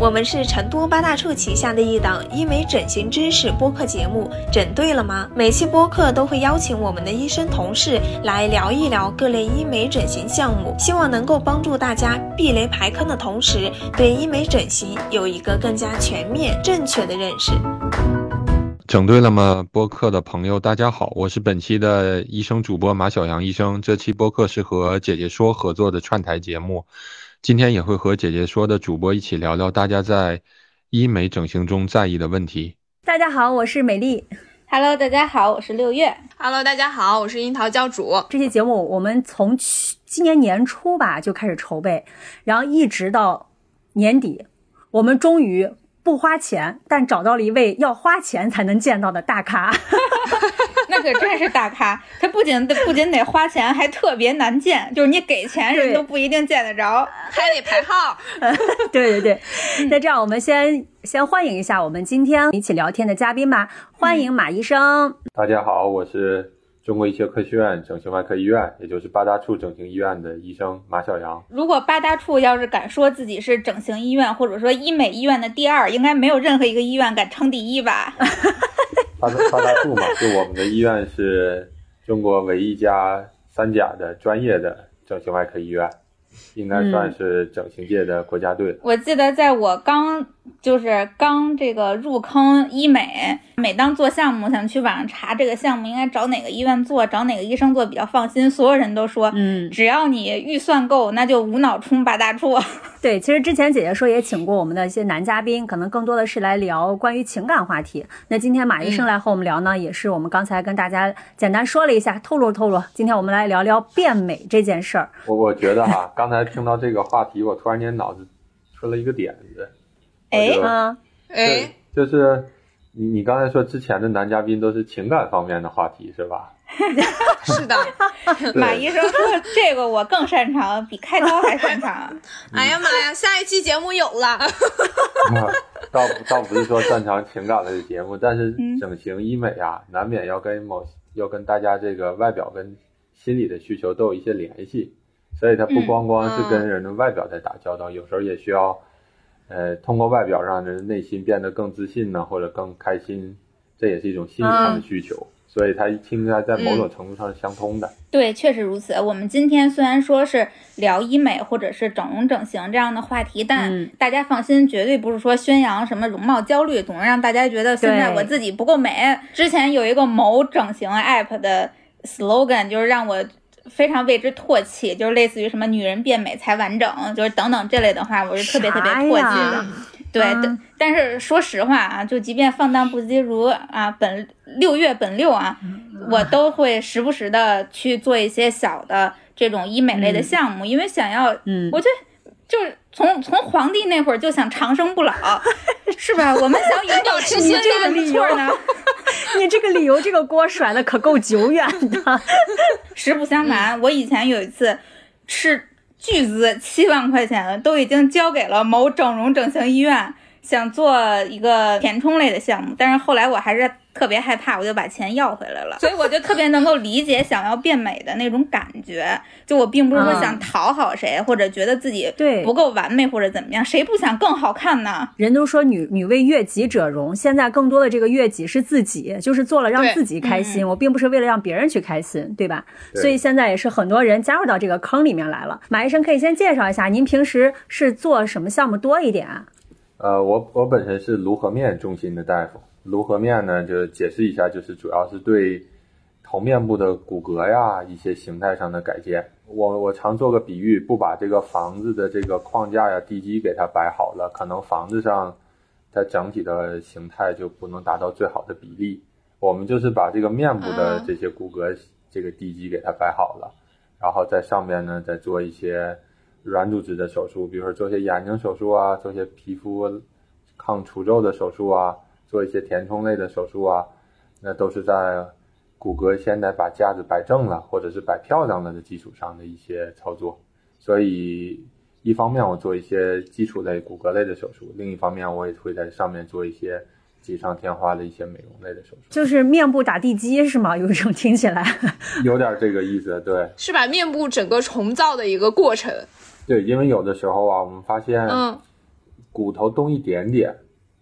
我们是成都八大处旗下的一档医美整形知识播客节目，整对了吗？每期播客都会邀请我们的医生同事来聊一聊各类医美整形项目，希望能够帮助大家避雷排坑的同时，对医美整形有一个更加全面、正确的认识。整对了吗？播客的朋友，大家好，我是本期的医生主播马小阳医生。这期播客是和姐姐说合作的串台节目，今天也会和姐姐说的主播一起聊聊大家在医美整形中在意的问题。大家好，我是美丽。Hello，大家好，我是六月。Hello，大家好，我是樱桃教主。这期节目我们从去今年年初吧就开始筹备，然后一直到年底，我们终于不花钱，但找到了一位要花钱才能见到的大咖。那可真是大咖，他不仅不仅得花钱，还特别难见，就是你给钱人都不一定见得着，还得排号。对对对，那这样我们先先欢迎一下我们今天一起聊天的嘉宾吧，欢迎马医生。大家好，我是中国医学科学院整形外科医院，也就是八大处整形医院的医生马小阳。如果八大处要是敢说自己是整形医院或者说医美医院的第二，应该没有任何一个医院敢称第一吧？八大八大处嘛，就我们的医院是中国唯一一家三甲的专业的整形外科医院，应该算是整形界的国家队。我记得在我刚就是刚这个入坑医美，每当做项目想去网上查这个项目应该找哪个医院做，找哪个医生做比较放心，所有人都说，嗯，只要你预算够，那就无脑冲八大处。对，其实之前姐姐说也请过我们的一些男嘉宾，可能更多的是来聊关于情感话题。那今天马医生来和我们聊呢，也是我们刚才跟大家简单说了一下，透露透露。今天我们来聊聊变美这件事儿。我我觉得哈，刚才听到这个话题，我突然间脑子出了一个点子。哎啊，哎，就是你你刚才说之前的男嘉宾都是情感方面的话题是吧？是的。马医生说这个我更擅长，比开刀还擅长。哎呀妈呀，下一期节目有了。倒倒不是说擅长情感类的节目，但是整形医美啊，难免要跟某要跟大家这个外表跟心理的需求都有一些联系，所以它不光光是跟人的外表在打交道，有时候也需要，呃，通过外表让人内心变得更自信呢，或者更开心，这也是一种心理上的需求。所以它应该在某种程度上是相通的。对，确实如此。我们今天虽然说是聊医美或者是整容整形这样的话题，但嗯大家放心，绝对不是说宣扬什么容貌焦虑，总是让大家觉得现在我自己不够美。之前有一个某整形 app 的 slogan，就是让我。非常为之唾弃，就是类似于什么“女人变美才完整”，就是等等这类的话，我是特别特别唾弃的。对，嗯。但但是说实话啊，就即便放荡不羁如啊本六月本六啊，我都会时不时的去做一些小的这种医美类的项目，因为想要，嗯，我觉得就是从从皇帝那会儿就想长生不老，是吧？我们想永葆青春这个理由错呢。你这个理由，这个锅甩的可够久远的。实不相瞒，我以前有一次斥巨资七万块钱，都已经交给了某整容整形医院，想做一个填充类的项目，但是后来我还是特别害怕，我就把钱要回来了。所以我就特别能够理解想要变美的那种感觉。就我并不是说想讨好谁，或者觉得自己对不够完美或者怎么样，谁不想更好看呢？人都说女女为悦己者容，现在更多的这个悦己是自己，就是做了让自己开心，我并不是为了让别人去开心，对吧？对所以现在也是很多人加入到这个坑里面来了。马医生可以先介绍一下，您平时是做什么项目多一点啊？呃，我我本身是颅颌面中心的大夫，颅颌面呢，就解释一下，就是主要是对头面部的骨骼呀一些形态上的改建。我我常做个比喻，不把这个房子的这个框架呀、地基给它摆好了，可能房子上它整体的形态就不能达到最好的比例。我们就是把这个面部的这些骨骼、这个地基给它摆好了，然后在上面呢再做一些软组织的手术，比如说做些眼睛手术啊，做些皮肤抗除皱的手术啊，做一些填充类的手术啊，那都是在骨骼现在把架子摆正了，或者是摆漂亮了的基础上的一些操作。所以，一方面我做一些基础类骨骼类的手术，另一方面我也会在上面做一些锦上添花的一些美容类的手术，就是面部打地基是吗？有一种听起来，有点这个意思。对是把面部整个重造的一个过程。对，因为有的时候啊，我们发现，嗯骨头动一点点，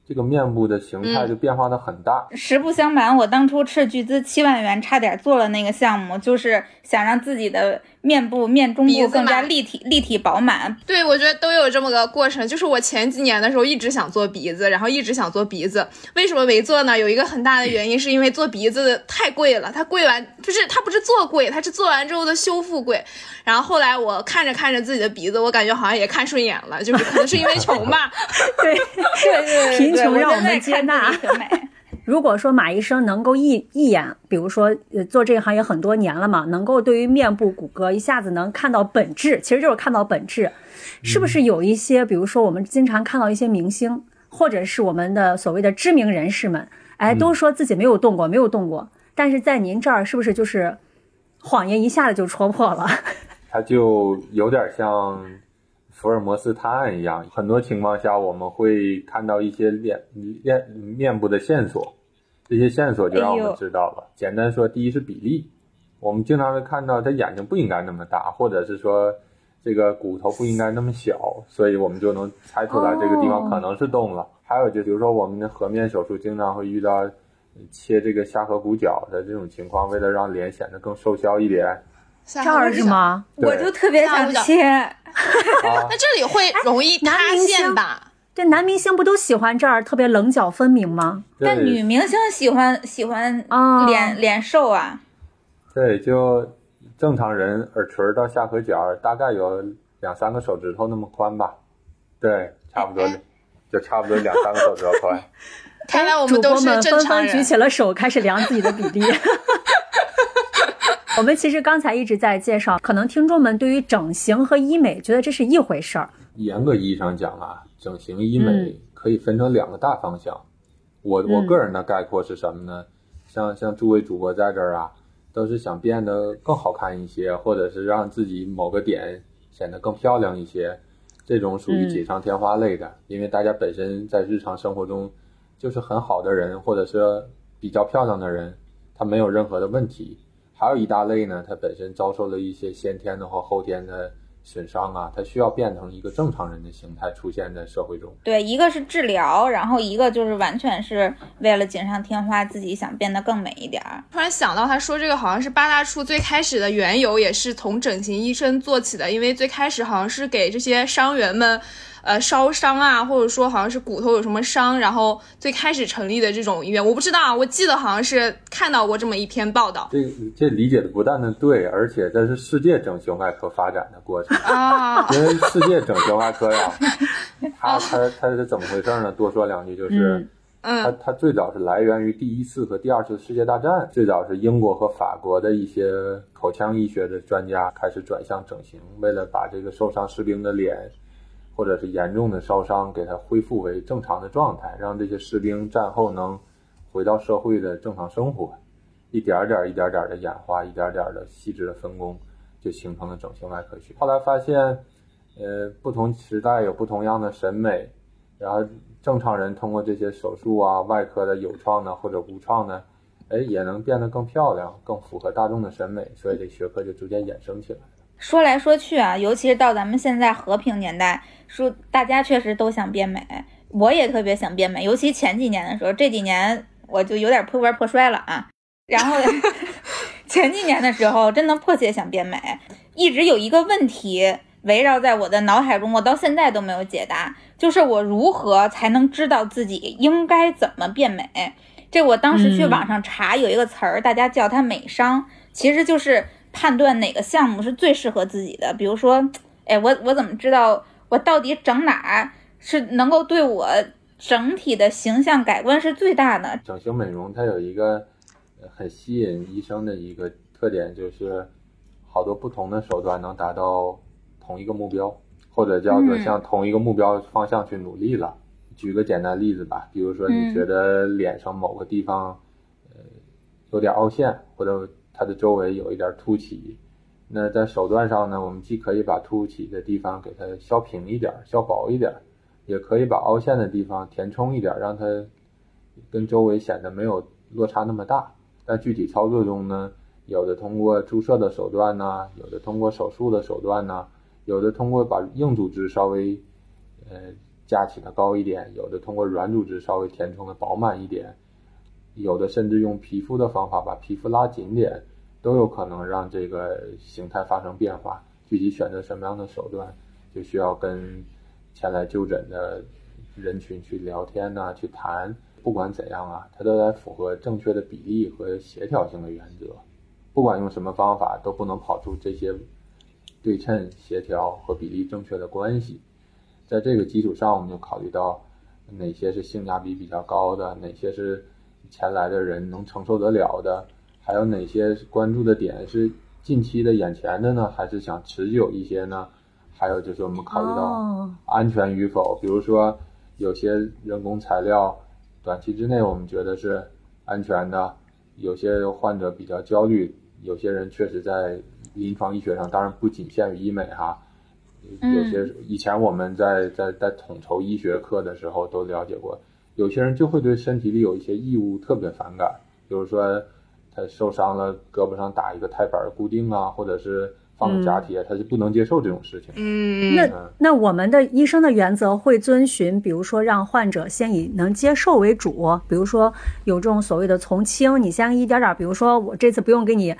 这个面部的形态就变化的很大。实不相瞒，我当初斥巨资七万元，差点做了那个项目，就是想让自己的面部面中部更加立体、立体饱满。对，我觉得都有这么个过程。就是我前几年的时候一直想做鼻子，然后一直想做鼻子，为什么没做呢？有一个很大的原因是因为做鼻子太贵了，它贵完就是它不是做贵，它是做完之后的修复贵。然后后来我看着看着自己的鼻子，我感觉好像也看顺眼了，就是可能是因为穷吧。对，对对对 贫穷让我们接纳美。如果说马医生能够一一眼，比如说呃做这个行业很多年了嘛，能够对于面部骨骼一下子能看到本质，其实就是看到本质，是不是有一些，比如说我们经常看到一些明星，或者是我们的所谓的知名人士们，哎，都说自己没有动过，没有动过，但是在您这儿是不是就是谎言一下子就戳破了？它就有点像福尔摩斯探案一样，很多情况下我们会看到一些脸脸面部的线索，这些线索就让我们知道了。简单说，第一是比例，我们经常会看到他眼睛不应该那么大，或者是说这个骨头不应该那么小，所以我们就能猜出来这个地方可能是动了。还有就比如说我们的颌面手术，经常会遇到呃切这个下颌骨角的这种情况，为了让脸显得更瘦削一点这这儿是？吗？我就特别想切，啊。那这里会容易塌陷吧？这男明星不都喜欢这儿特别棱角分明吗？但女明星喜欢喜欢啊脸脸瘦啊。对，就正常人耳垂儿到下颌角儿大概有两三个手指头那么宽吧，对，差不多，就差不多两三个手指头宽。看来我们都是播们纷正常人。纷举起了手，开始量自己的比例。我们其实刚才一直在介绍，可能听众们对于整形和医美觉得这是一回事儿。严格意义上讲啊，整形医美嗯可以分成两个大方向。我我嗯个人的概括是什么呢？像像诸位主播在这儿啊，都是想变得更好看一些，或者是让自己某个点显得更漂亮一些，这种属于嗯锦上添花类的。因为大家本身在日常生活中就是很好的人，或者是比较漂亮的人，他没有任何的问题。还有一大类呢，他本身遭受了一些先天的或后天的损伤啊，他需要变成一个正常人的形态出现在社会中。对，一个是治疗，然后一个就是完全是为了锦上添花，自己想变得更美一点儿。突然想到，他说这个好像是八大处最开始的缘由，也是从整形医生做起的。因为最开始好像是给这些伤员们，呃，烧伤啊，或者说好像是骨头有什么伤，然后最开始成立的这种医院，我不知道啊，我记得好像是看到过这么一篇报道这这理解的不但的对，而且这是世界整形外科发展的过程。啊。因为世界整形外科呀，它它它是怎么回事呢？多说两句，就是嗯它嗯它最早是来源于第一次和第二次世界大战，最早是英国和法国的一些口腔医学的专家开始转向整形，为了把这个受伤士兵的脸或者是严重的烧伤给它恢复为正常的状态，让这些士兵战后能回到社会的正常生活。一点点、一点点的演化，一点点的细致的分工，就形成了整形外科学。后来发现，呃，不同时代有不同样的审美，然后正常人通过这些手术啊、外科的有创的或者无创的，哎，也能变得更漂亮，更符合大众的审美，所以这学科就逐渐衍生起来。说来说去啊，尤其是到咱们现在和平年代，说大家确实都想变美，我也特别想变美，尤其前几年的时候，这几年我就有点破罐破摔了啊。然后 前几年的时候，真的迫切想变美，一直有一个问题围绕在我的脑海中，我到现在都没有解答，就是我如何才能知道自己应该怎么变美？这我当时去嗯网上查，有一个词儿，大家叫它美商，其实就是判断哪个项目是最适合自己的。比如说，哎，我我怎么知道我到底整哪儿是能够对我整体的形象改观是最大的？整形美容它有一个呃很吸引医生的一个特点，就是好多不同的手段能达到同一个目标，或者叫做嗯向同一个目标方向去努力了。举个简单例子吧，比如说你嗯觉得脸上某个地方，呃，有点凹陷，或者它的周围有一点凸起，那在手段上呢，我们既可以把凸起的地方给它削平一点、削薄一点，也可以把凹陷的地方填充一点，让它跟周围显得没有落差那么大。但具体操作中呢，有的通过注射的手段呐、有的通过手术的手段呐、有的通过把硬组织稍微呃架起的高一点，有的通过软组织稍微填充的饱满一点，有的甚至用皮肤的方法把皮肤拉紧点，都有可能让这个形态发生变化。具体选择什么样的手段，就需要跟前来就诊的人群去聊天呐、去谈。不管怎样啊，它都得符合正确的比例和协调性的原则。不管用什么方法，都不能跑出这些对称、协调和比例正确的关系。在这个基础上，我们就考虑到哪些是性价比比较高的，哪些是前来的人能承受得了的，还有哪些关注的点是近期的、眼前的呢，还是想持久一些呢？还有就是我们考虑到哦，安全与否，比如说有些人工材料短期之内我们觉得是安全的，有些患者比较焦虑，有些人确实在临床医学上，当然不仅限于医美哈，有些以前我们在在在统筹医学课的时候都了解过，有些人就会对身体里有一些异物特别反感，比如说他受伤了，胳膊上打一个钛板儿固定啊，或者是放个假铁，他是不能接受这种事情。嗯，那嗯那我们的医生的原则会遵循，比如说让患者先以能接受为主，比如说有这种所谓的从轻，你先一点点，比如说我这次不用给你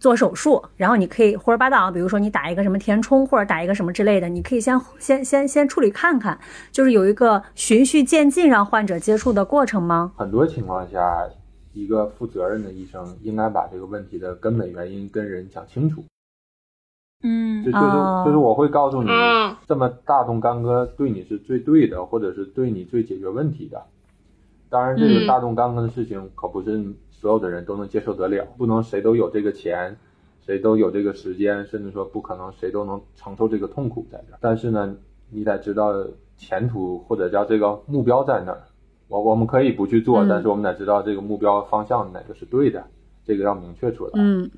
做手术，然后你可以胡说八道，比如说你打一个什么填充或者打一个什么之类的，你可以先先先先处理看看，就是有一个循序渐进让患者接触的过程吗？很多情况下，一个负责任的医生应该把这个问题的根本原因跟人讲清楚。嗯就就是哦就是我会告诉你嗯，这么大动干戈对你是最对的，或者是对你最解决问题的。当然，这个嗯大动干戈的事情可不是所有的人都能接受得了，不能谁都有这个钱，谁都有这个时间，甚至说不可能谁都能承受这个痛苦在这儿。但是呢，你得知道前途或者叫这个目标在哪儿。我我们可以不去做，嗯但是我们得知道这个目标方向哪个是对的，这个要明确出来。嗯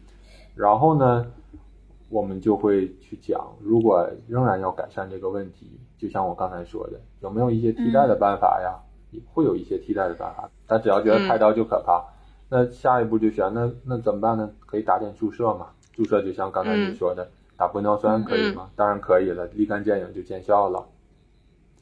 然后呢，我们就会去讲，如果仍然要改善这个问题，就像我刚才说的，有没有一些替代的办法呀？也会有一些替代的办法。但只要觉得开刀就可怕，那下一步就选那那怎么办呢？可以打点注射嘛？注射就像刚才你说的，打玻尿酸可以吗？当然可以了，立竿见影就见效了。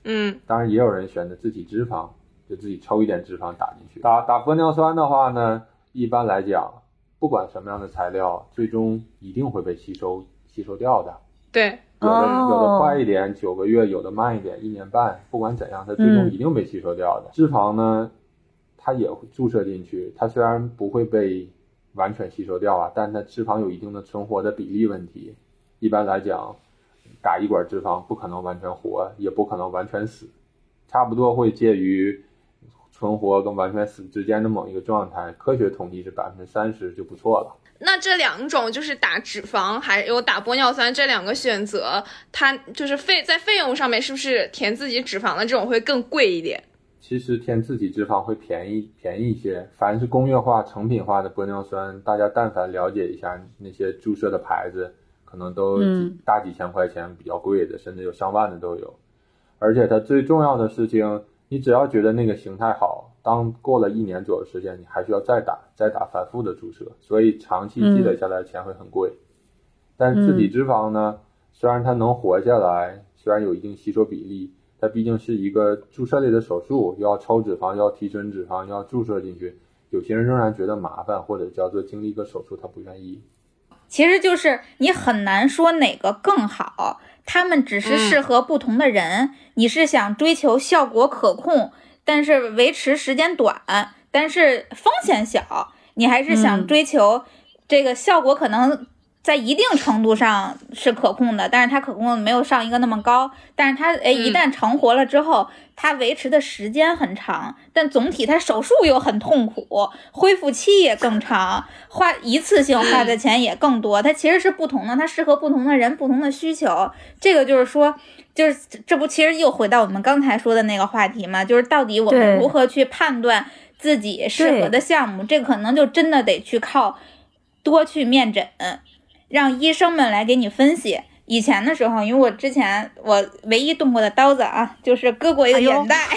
嗯当然也有人选择自体脂肪，就自己抽一点脂肪打进去。打打玻尿酸的话呢，一般来讲，不管什么样的材料，最终一定会被吸收吸收掉的。对，有的、哦有的快一点，九个月；有的慢一点，一年半。不管怎样，它最终嗯一定被吸收掉的。脂肪呢，它也会注射进去，它虽然不会被完全吸收掉啊，但它脂肪有一定的存活的比例问题。一般来讲，打一管脂肪不可能完全活，也不可能完全死，差不多会介于存活跟完全死之间的某一个状态。科学统计是百分之三十就不错了。那这两种就是打脂肪还有打玻尿酸这两个选择，它就是费在费用上面是不是填自己脂肪的这种会更贵一点？其实填自己脂肪会便宜便宜一些。凡是工业化、成品化的玻尿酸，大家但凡了解一下那些注射的牌子，可能都大几千块钱，比较贵的，甚至有上万的都有。而且它最重要的事情，你只要觉得那个形态好，当过了一年左右时间，你还需要再打、再打、反复的注射，所以长期积累下来的钱会很贵。但是自体脂肪呢，虽然它能活下来，虽然有一定吸收比例，它毕竟是一个注射类的手术，又要抽脂肪，又要提纯脂肪，又要注射进去，有些人仍然觉得麻烦，或者叫做经历一个手术，他不愿意。其实就是你很难说哪个更好，他们只是适合不同的人。你是想追求效果可控，但是维持时间短，但是风险小，你还是想嗯追求这个效果可能在一定程度上是可控的，但是它可控没有上一个那么高，但是它哎一旦成活了之后，它维持的时间很长，但总体它手术又很痛苦，恢复期也更长，花一次性花的钱也更多，它其实是不同的，它适合不同的人、不同的需求。这个就是说，就是这不其实又回到我们刚才说的那个话题嘛，就是到底我们如何去判断自己适合的项目，这可能就真的得去靠多去面诊，让医生们来给你分析。以前的时候，因为我之前我唯一动过的刀子啊，就是割过一个眼袋。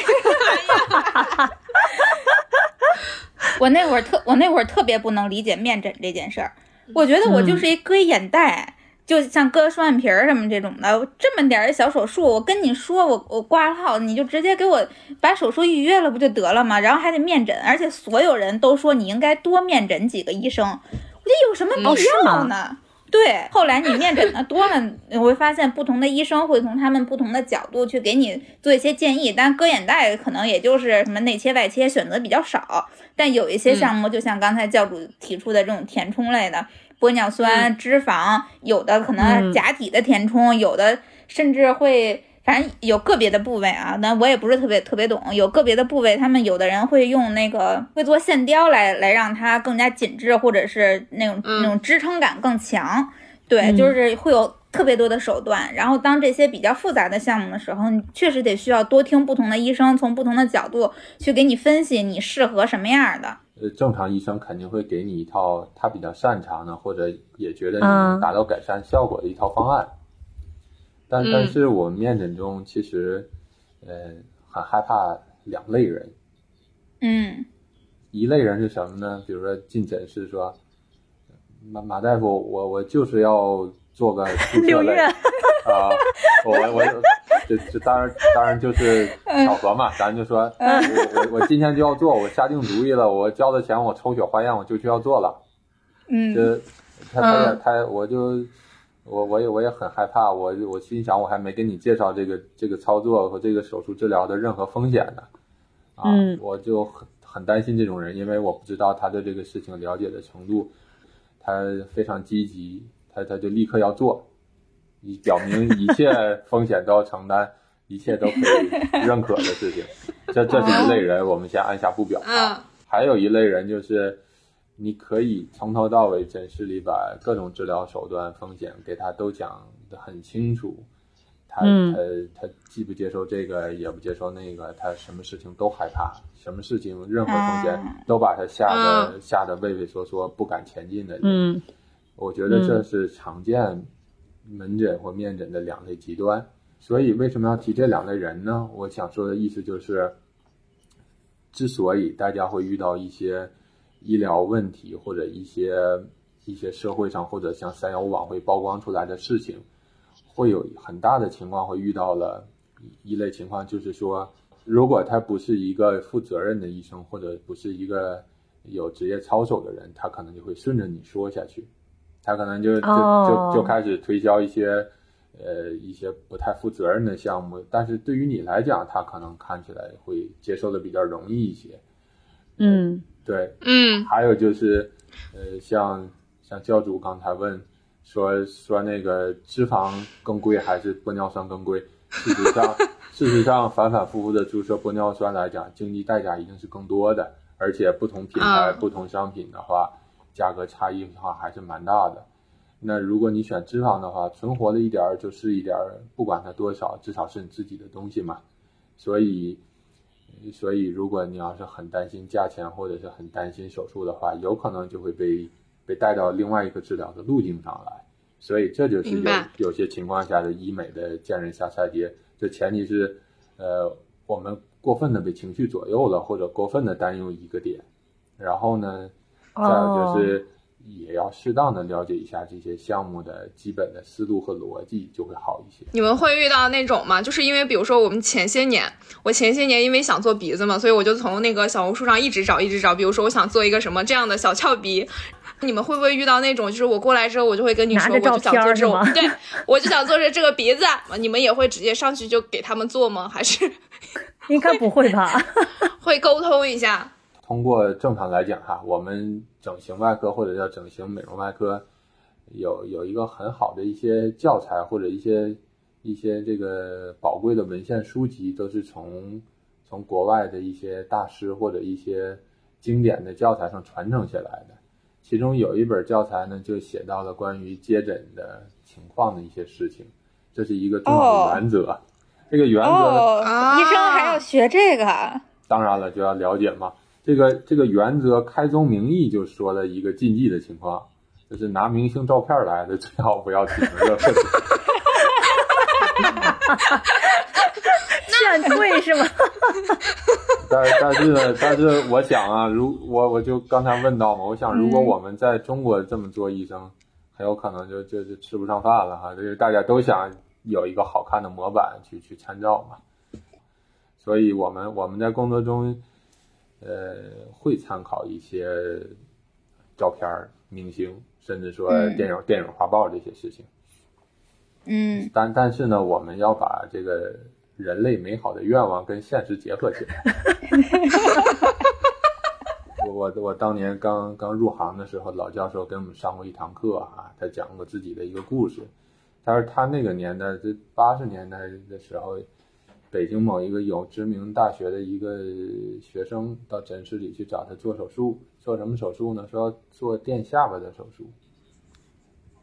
我那会儿特我那会儿特别不能理解面诊这件事儿，我觉得我就是一割一眼袋，就像割双眼皮儿什么这种的，这么点儿小手术，我跟你说，我我挂号，你就直接给我把手术预约了，不就得了吗？然后还得面诊，而且所有人都说你应该多面诊几个医生，我觉得有什么必要呢？对，后来你面诊的多了，你会发现不同的医生会从他们不同的角度去给你做一些建议。但割眼袋可能也就是什么内切外切选择比较少，但有一些项目，就像刚才教主提出的这种填充类的。玻尿酸、脂肪，有的可能假体的填充，有的甚至会，反正有个别的部位啊，那我也不是特别特别懂。有个别的部位，他们有的人会用那个会做线雕来来让它更加紧致，或者是那种那种支撑感更强。对，就是会有特别多的手段。然后当这些比较复杂的项目的时候，你确实得需要多听不同的医生，从不同的角度去给你分析你适合什么样的。呃，正常医生肯定会给你一套他比较擅长的，或者也觉得你能达到改善效果的一套方案。但但是我们面诊中其实，呃，很害怕两类人。嗯。一类人是什么呢？比如说进诊室说，马马大夫，我我就是要做个 注射类啊，我我。这这当然当然就是巧合嘛，咱就说，我我我今天就要做，我下定主意了，我交的钱，我抽血化验，我就去要做了。嗯，这他他也他，我就我我也我也很害怕，我我心想，我还没跟你介绍这个这个操作和这个手术治疗的任何风险呢，啊，我就很很担心这种人，因为我不知道他对这个事情了解的程度，他非常积极，他他就立刻要做。你表明一切 风险都要承担，一切都可以认可的事情，这这是一类人，我们先按下不表啊。还有一类人就是，你可以从头到尾诊室里把各种治疗手段、风险给他都讲得很清楚，他他他既不接受这个，也不接受那个，他什么事情都害怕，什么事情任何风险都把他吓得吓得畏畏缩缩，不敢前进的人。嗯，我觉得这是常见。门诊或面诊的两类极端，所以为什么要提这两类人呢？我想说的意思就是，之所以大家会遇到一些医疗问题或者一些一些社会上或者像三幺五晚会曝光出来的事情，会有很大的情况会遇到了一类情况，就是说，如果他不是一个负责任的医生或者不是一个有职业操守的人，他可能就会顺着你说下去。他可能就就就就开始推销一些，呃，一些不太负责任的项目，但是对于你来讲，他可能看起来会接受的比较容易一些。嗯，对，嗯，还有就是，呃，像像教主刚才问说说那个脂肪更贵还是玻尿酸更贵？事实上，事实上反反复复的注射玻尿酸来讲，经济代价一定是更多的，而且不同品牌、不同商品的话。价格差异的话还是蛮大的。那如果你选脂肪的话，存活的一点儿就是一点儿，不管它多少，至少是你自己的东西嘛。所以，所以如果你要是很担心价钱或者是很担心手术的话，有可能就会被被带到另外一个治疗的路径上来。所以这就是有有些情况下的医美的见人下菜碟。这前提是，呃，我们过分的被情绪左右了，或者过分的担忧一个点，然后呢？再有就是，也要适当的了解一下这些项目的基本的思路和逻辑，就会好一些。你们会遇到那种吗？就是因为比如说我们前些年，我前些年因为想做鼻子嘛，所以我就从那个小红书上一直找，一直找。比如说我想做一个什么这样的小翘鼻，你们会不会遇到那种，就是我过来之后，我就会跟你说，我就想做这种，对，我就想做这这个鼻子，你们也会直接上去就给他们做吗？还是 应该不会吧？会沟通一下。通过正常来讲哈，我们整形外科或者叫整形美容外科，有有一个很好的一些教材或者一些一些这个宝贵的文献书籍，都是从从国外的一些大师或者一些经典的教材上传承下来的。其中有一本教材呢，就写到了关于接诊的情况的一些事情，这是一个重要的原则。这个原则，医生还要学这个？当然了，就要了解嘛。这个这个原则开宗明义就说了一个禁忌的情况，就是拿明星照片来的最好不要提这个。炫贵是吗？但但是呢，但是我想啊，如我我就刚才问到嘛，我想如果我们在中国这么做医生，很有可能就就就吃不上饭了哈。就是大家都想有一个好看的模板去去参照嘛，所以我们我们在工作中，呃，会参考一些照片儿、明星，甚至说嗯电影、电影画报这些事情。嗯但但是呢，我们要把这个人类美好的愿望跟现实结合起来。我我我当年刚刚入行的时候，老教授给我们上过一堂课啊，他讲过自己的一个故事。他说他那个年代，这八十年代的时候，北京某一个有知名大学的一个学生到诊室里去找他做手术，做什么手术呢？说要做垫下巴的手术。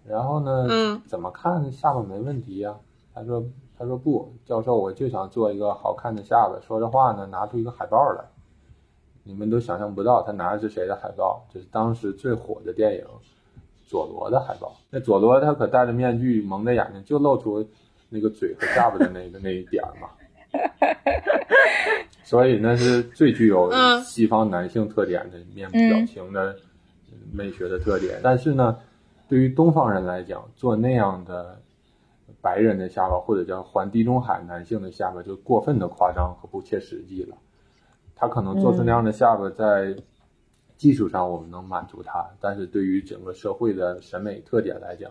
然后呢，嗯怎么看下巴没问题呀、他说他说不，教授，我就想做一个好看的下巴。说着话呢，拿出一个海报来，你们都想象不到，他拿的是谁的海报？这是当时最火的电影佐罗的海报。那佐罗他可戴着面具，蒙着眼睛，就露出那个嘴和下巴的那个那一点儿嘛。所以那是最具有嗯西方男性特点的面部表情的美学的特点。但是呢，对于东方人来讲，做那样的白人的下巴，或者叫环地中海男性的下巴，就过分的夸张和不切实际了。他可能做出那样的下巴，在技术上我们能满足他，但是对于整个社会的审美特点来讲，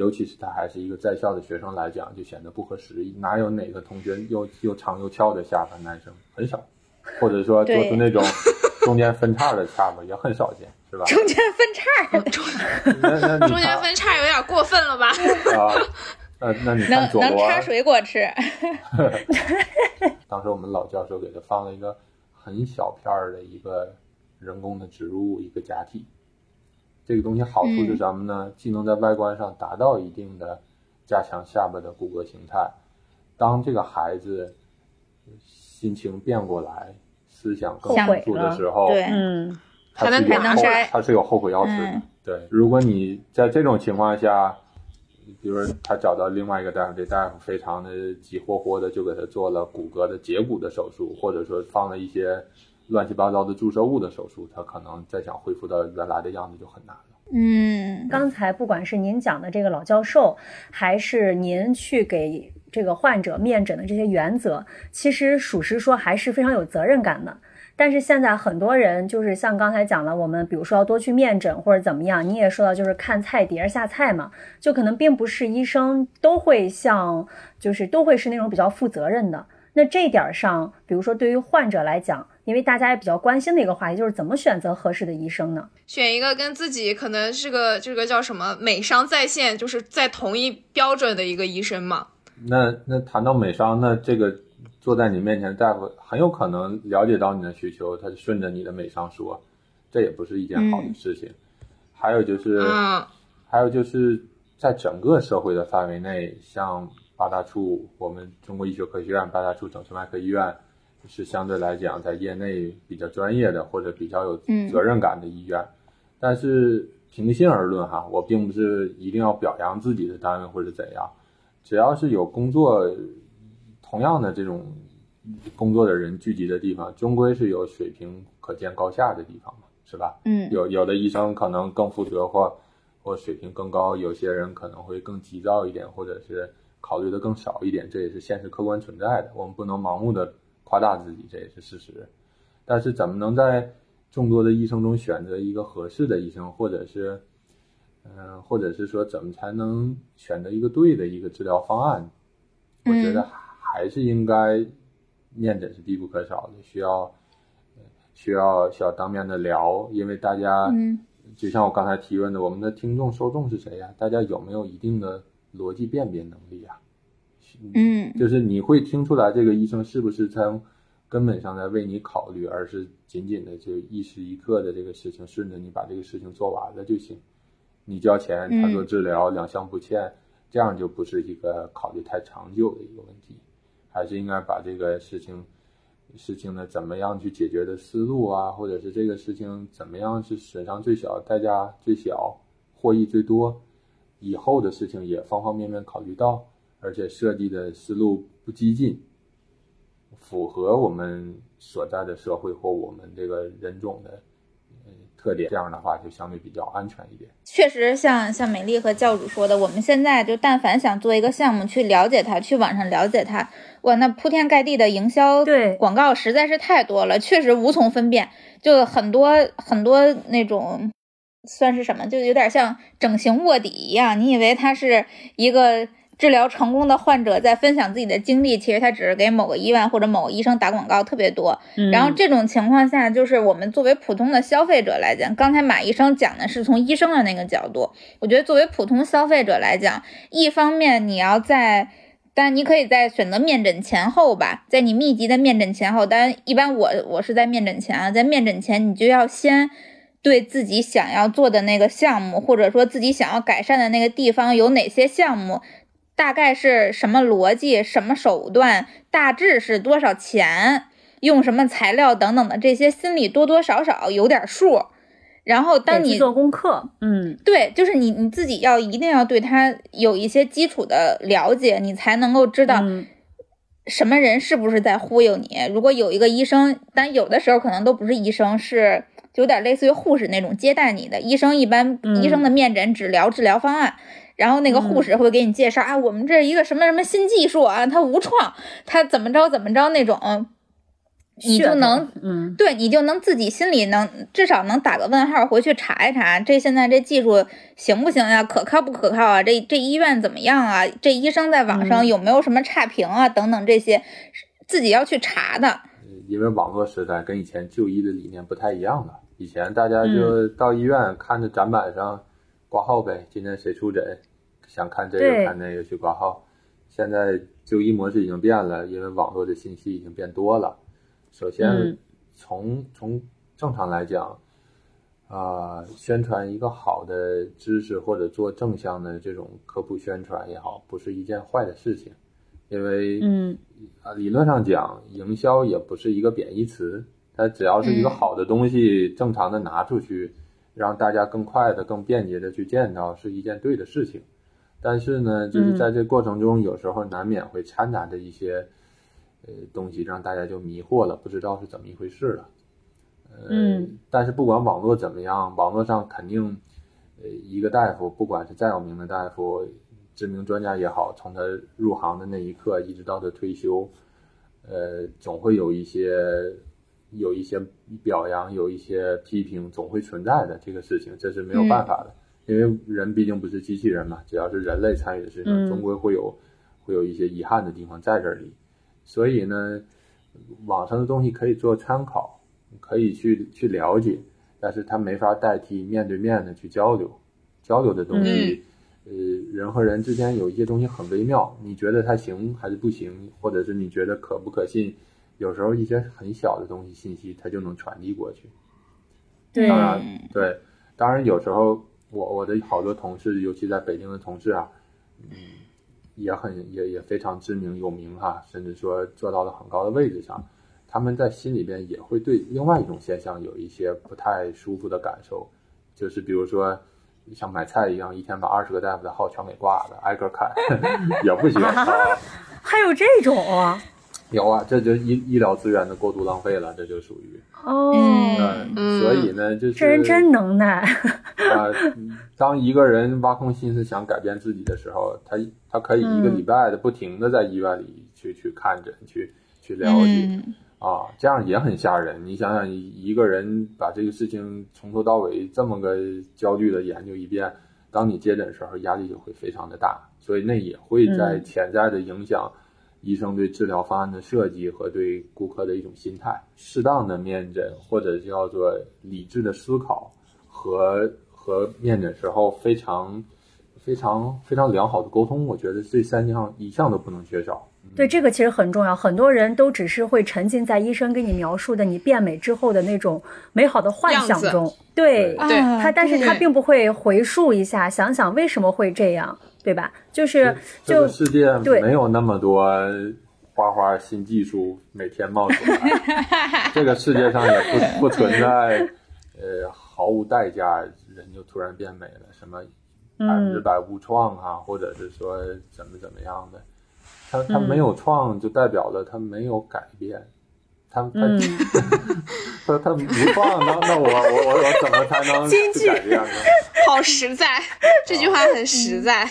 尤其是他还是一个在校的学生来讲，就显得不合时宜。哪有哪个同学又又长又翘的下巴？男生很少，或者说就是那种中间分叉的下巴也很少见，是吧？中间分叉，中间分叉有点过分了吧？啊，那那你看能佐罗，能插水果吃。当时我们老教授给他放了一个很小片儿的一个人工的植入物，一个假体。这个东西好处是什么呢？既能在外观上达到一定的加强下巴的骨骼形态，当这个孩子心情变过来，思想更丰富的时候，对嗯，他是有后他是有后悔药吃的。嗯对，如果你在这种情况下，比如说他找到另外一个大夫，这大夫非常的急火火的就给他做了骨骼的截骨的手术，或者说放了一些乱七八糟的注射物的手术，他可能再想恢复到原来的样子就很难了。嗯，刚才不管是您讲的这个老教授，还是您去给这个患者面诊的这些原则，其实属实说还是非常有责任感的。但是现在很多人就是像刚才讲了，我们比如说要多去面诊或者怎么样，你也说到就是看菜碟儿下菜嘛，就可能并不是医生都会像就是都会是那种比较负责任的。那这一点儿上，比如说对于患者来讲，因为大家也比较关心的一个话题，就是怎么选择合适的医生呢？选一个跟自己可能是个这个叫什么美商在线，就是在同一标准的一个医生嘛。那那谈到美商，那这个坐在你面前的大夫很有可能了解到你的需求，他就顺着你的美商说，这也不是一件好的事情。还有就是，嗯还有就是在整个社会的范围内，像八大处，我们中国医学科学院八大处整形外科医院是相对来讲在业内比较专业的或者比较有嗯责任感的医院。但是平心而论哈，我并不是一定要表扬自己的单位或者怎样，只要是有工作同样的这种工作的人聚集的地方，终归是有水平可见高下的地方嘛，是吧？嗯有有的医生可能更负责或或水平更高，有些人可能会更急躁一点，或者是考虑的更少一点，这也是现实客观存在的。我们不能盲目的夸大自己，这也是事实。但是怎么能在众多的医生中选择一个合适的医生，或者是嗯、呃或者是说怎么才能选择一个对的一个治疗方案？我觉得还是应该面诊是必不可少的，需要呃需要需要当面的聊，因为大家嗯就像我刚才提问的，我们的听众受众是谁呀？大家有没有一定的逻辑辨别能力啊？嗯。就是你会听出来这个医生是不是从根本上在为你考虑，而是仅仅的就一时一刻的这个事情顺着你把这个事情做完了就行。你交钱，他做治疗，两项不欠，这样就不是一个考虑太长久的一个问题，还是应该把这个事情事情呢怎么样去解决的思路啊，或者是这个事情怎么样是损伤最小、代价最小、获益最多，以后的事情也方方面面考虑到，而且设计的思路不激进，符合我们所在的社会或我们这个人种的呃特点，这样的话就相对比较安全一点。确实像像美丽和教主说的，我们现在就但凡想做一个项目，去了解它，去网上了解它，哇，那铺天盖地的营销对广告实在是太多了，确实无从分辨，就很多很多那种。算是什么？就有点像整形卧底一样。你以为它是一个治疗成功的患者在分享自己的经历，其实他只是给某个医院或者某个医生打广告，特别多。嗯然后这种情况下，就是我们作为普通的消费者来讲，刚才马医生讲的是从医生的那个角度，我觉得作为普通消费者来讲，一方面你要在。但你可以在选择面诊前后吧，在你密集的面诊前后，当然一般我我是在面诊前啊，在面诊前你就要先对自己想要做的那个项目，或者说自己想要改善的那个地方有哪些项目，大概是什么逻辑、什么手段，大致是多少钱，用什么材料等等的这些，心里多多少少有点数。然后当你做功课，嗯对，就是你你自己要一定要对他有一些基础的了解，你才能够知道嗯什么人是不是在忽悠你。如果有一个医生，但有的时候可能都不是医生，是就有点类似于护士那种接待你的医生。一般嗯医生的面诊只聊治疗方案。然后那个护士会给你介绍、啊，我们这儿一个什么什么新技术啊，它无创，它怎么着怎么着那种，你就能嗯对你就能自己心里能至少能打个问号，回去查一查，这现在这技术行不行呀？可靠不可靠啊？这这医院怎么样啊？这医生在网上嗯有没有什么差评啊？等等这些，自己要去查的。呃因为网络时代跟以前就医的理念不太一样了。以前大家就到医院看着展板上挂号呗，今天谁出诊，想看这个看那个去挂号。现在就医模式已经变了，因为网络的信息已经变多了。首先嗯，从从正常来讲，啊、宣传一个好的知识或者做正向的这种科普宣传也好，不是一件坏的事情，因为嗯啊，理论上讲，营销也不是一个贬义词，它只要是一个嗯好的东西，正常的拿出去，让大家更快的、更便捷的去见到，是一件对的事情。但是呢，就是嗯。在这过程中，有时候难免会掺杂着一些呃东西，让大家就迷惑了，不知道是怎么一回事了。呃，嗯。但是不管网络怎么样，网络上肯定，呃，一个大夫，不管是再有名的大夫，知名专家也好，从他入行的那一刻一直到他退休，呃，总会有一些有一些表扬，有一些批评，总会存在的这个事情，这是没有办法的，因为人毕竟不是机器人嘛，只要是人类参与的事情，嗯终归会有会有一些遗憾的地方在这里，所以呢，网上的东西可以做参考，可以去去了解，但是它没法代替面对面的去交流，交流的东西。呃，人和人之间有一些东西很微妙，你觉得它行还是不行，或者是你觉得可不可信，有时候一些很小的东西信息它就能传递过去。对当然嗯，对，当然有时候我我的好多同事，尤其在北京的同事啊，嗯，也很也也非常知名有名哈、甚至说做到了很高的位置上，他们在心里边也会对另外一种现象有一些不太舒服的感受，就是比如说。像买菜一样，一天把二十个大夫的号全给挂了，挨个看 也不行啊。还有这种啊有啊，这就医医疗资源的过度浪费了，这就属于。哦，嗯嗯，所以呢，就是这人真能耐，啊、嗯当一个人挖空心思想改变自己的时候，他他可以一个嗯。礼拜的不停的在医院里去去看诊，去去了解、嗯。啊，这样也很吓人。你想想，一一个人把这个事情从头到尾这么个焦虑的研究一遍，当你接诊的时候，压力就会非常的大，所以那也会在嗯。潜在的影响医生对治疗方案的设计和对顾客的一种心态。适当的面诊或者叫做理智的思考和和面诊时候非常非常非常良好的沟通，我觉得这三项一项都不能缺少。对这个其实很重要。很多人都只是会沉浸在医生给你描述的你变美之后的那种美好的幻想中，对对他，但是他并不会回溯一下，想想为什么会这样，对吧？就是就这个世界对。没有那么多花花新技术每天冒出来，这个世界上也不不存在呃毫无代价人就突然变美了，什么百分之嗯百无创啊，或者是说怎么怎么样的，他他嗯。没有创就代表了他没有改变，他他、嗯。他他不放，那那我我我我怎么才能去改变呢？好实在，这句话很实在。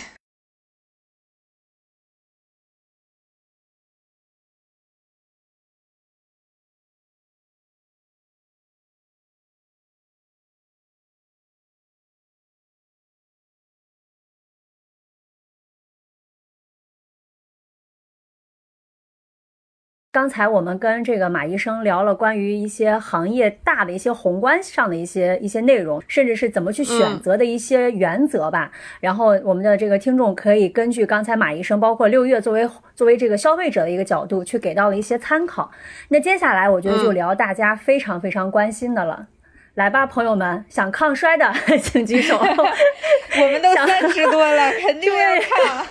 刚才我们跟这个马医生聊了关于一些行业大的一些宏观上的一些一些内容，甚至是怎么去选择的一些原则吧。然后我们的这个听众可以根据刚才马医生，包括六月作为作为这个消费者的一个角度，去给到了一些参考。那接下来我觉得就聊大家非常非常关心的了，来吧，朋友们，想抗衰的 请举手。我们都三十多了，肯定要抗。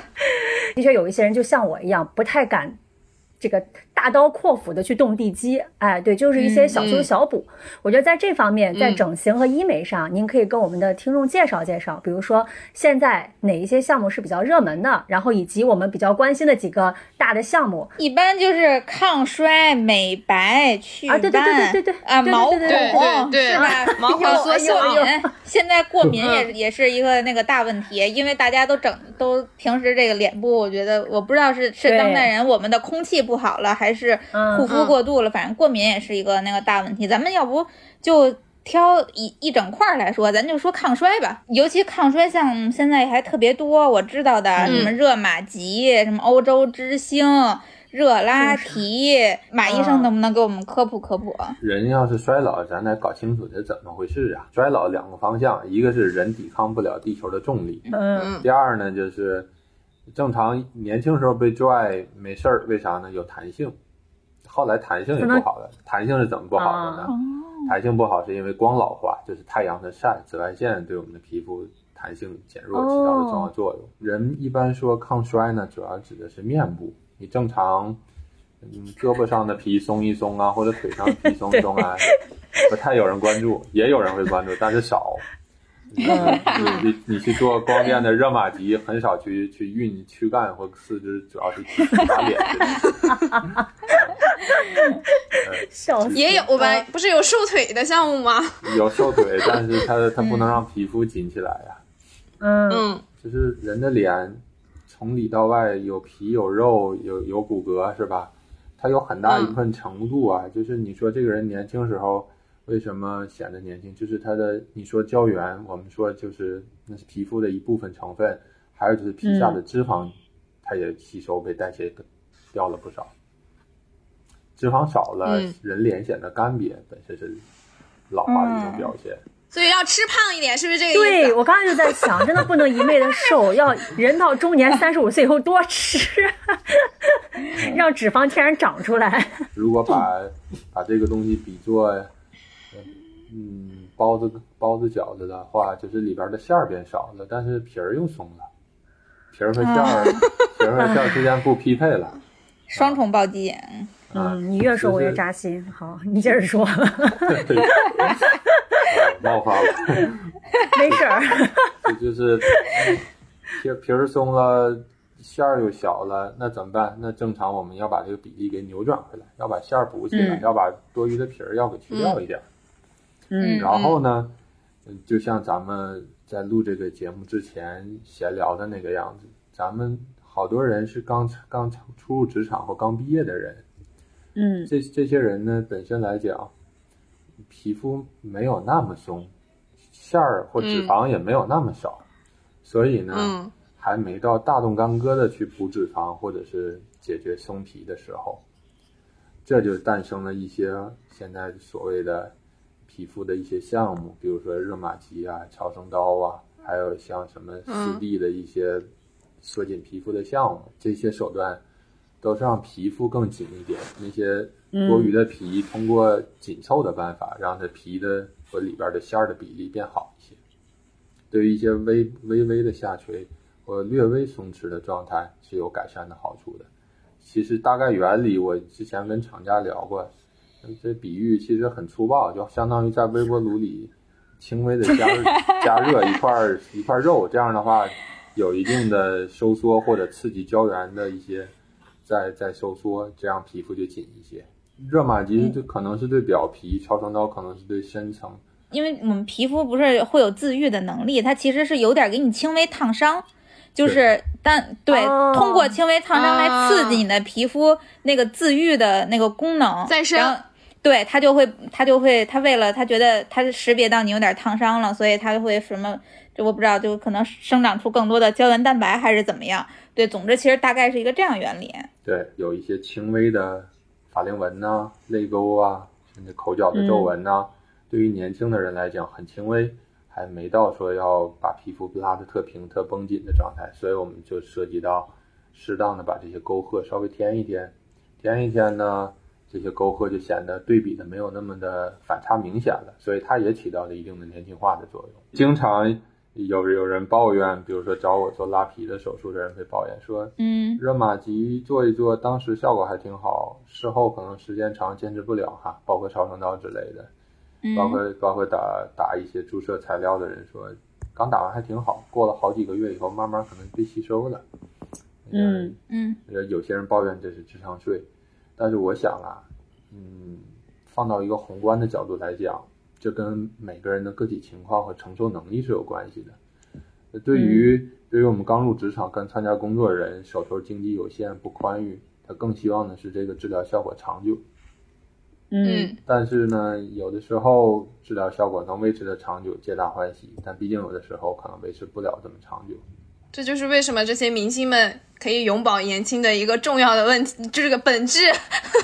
的确有一些人就像我一样，不太敢这个。大刀阔斧的去动地基，哎，对，就是一些小修小补。我觉得在这方面，在整形和医美上，您可以跟我们的听众介绍介绍，比如说现在哪一些项目是比较热门的，然后以及我们比较关心的几个大的项目。一般就是抗衰、美白、祛斑，对对对对对对啊，毛孔是吧？毛孔缩小。现在过敏也也是一个那个大问题，因为大家都整都平时这个脸部，我觉得我不知道是是当代人我们的空气不好了还。还是护肤过度了，反正过敏也是一个那个大问题。咱们要不就挑一一整块来说，咱就说抗衰吧。尤其抗衰项目现在还特别多，我知道的什么热玛吉、什么欧洲之星、热拉提，马医生能不能给我们科普科普？人要是衰老，咱得搞清楚这怎么回事啊？衰老两个方向，一个是人抵抗不了地球的重力，嗯，第二呢就是。正常年轻时候被拽没事儿，为啥呢？有弹性。后来弹性也不好了。弹性是怎么不好的呢？弹性不好是因为光老化，就是太阳的晒，紫外线对我们的皮肤弹性减弱起到了重要作用。人一般说抗衰呢，主要指的是面部。你正常，嗯，胳膊上的皮松一松啊，或者腿上皮松一松啊，不太有人关注，也有人会关注，但是少。你你你去做光电的热玛吉，很少去去运躯干或四肢，主要是去打脸。笑死！也有吧？不是有瘦腿的项目吗？有瘦腿，但是它它不能让皮肤紧起来呀。嗯，就是人的脸从里到外有皮有肉有有骨骼是吧？它有很大一部分程度啊，就是你说这个人年轻时候。为什么显得年轻？就是它的，你说胶原，我们说就是那是皮肤的一部分成分，还有就是皮下的脂肪，它也吸收被代谢掉了不少。脂肪少了，人脸显得干瘪，本身是老化的一种表现。所以要吃胖一点，是不是这个意思？对我刚刚就在想，真的不能一味的瘦，要人到中年三十五岁以后多吃，让脂肪天然长出来。如果把把这个东西比作。嗯，包子包子饺子的话，就是里边的馅儿变少了，但是皮儿又松了，皮儿和馅儿，皮儿和馅儿之间不匹配了，双重暴击。嗯，你越说我越扎心。好，你接着说。冒发了，没事儿。就是皮皮儿松了，馅儿又小了，那怎么办？那正常我们要把这个比例给扭转回来，要把馅儿补起来，要把多余的皮儿要给去掉一点。嗯，然后呢，就像咱们在录这个节目之前闲聊的那个样子，咱们好多人是刚刚初入职场或刚毕业的人，嗯，这这些人呢，本身来讲，皮肤没有那么松，馅儿或脂肪也没有那么少，所以呢，还没到大动干戈的去补脂肪或者是解决松皮的时候，这就诞生了一些现在所谓的。皮肤的一些项目，比如说热玛吉啊、超声刀啊，还有像什么四 D 的一些缩紧皮肤的项目，这些手段都是让皮肤更紧一点。那些多余的皮，通过紧凑的办法，让它皮的和里边的馅儿的比例变好一些。对于一些微微微的下垂或略微松弛的状态是有改善的好处的。其实大概原理，我之前跟厂家聊过。这比喻其实很粗暴，就相当于在微波炉里轻微的加加热一块一块肉，这样的话有一定的收缩或者刺激胶原的一些在在收缩，这样皮肤就紧一些。热玛吉就可能是对表皮，超声刀可能是对深层。因为我们皮肤不是会有自愈的能力，它其实是有点给你轻微烫伤，就是但对、哦通过轻微烫伤来刺激你的皮肤那个自愈的那个功能再生对它就会它就会它为了它觉得它识别到你有点烫伤了，所以它就会什么就我不知道，就可能生长出更多的胶原蛋白还是怎么样。对，总之其实大概是一个这样原理。对，有一些轻微的法令纹呐、泪沟啊，甚至口角的皱纹呐、对于年轻的人来讲很轻微，还没到说要把皮肤拉得特平、特绷紧的状态，所以我们就涉及到适当的把这些沟壑稍微填一填，填一填呢，这些沟壑就显得对比的没有那么的反差明显了，所以它也起到了一定的年轻化的作用。经常有有人抱怨，比如说找我做拉皮的手术的人会抱怨说，嗯热玛吉做一做，当时效果还挺好，事后可能时间长坚持不了哈，包括超声刀之类的，包嗯括包括打打一些注射材料的人说，刚打完还挺好，过了好几个月以后，慢慢可能被吸收了。嗯嗯呃，有些人抱怨这是智商税，但是我想啊，嗯，放到一个宏观的角度来讲，这跟每个人的个体情况和承受能力是有关系的。呃对于、对于我们刚入职场、刚参加工作的人，手头经济有限、不宽裕，他更希望的是这个治疗效果长久。嗯但是呢，有的时候治疗效果能维持的长久，皆大欢喜，但毕竟有的时候可能维持不了这么长久。这就是为什么这些明星们可以永葆年轻的一个重要的问题，就是个本质，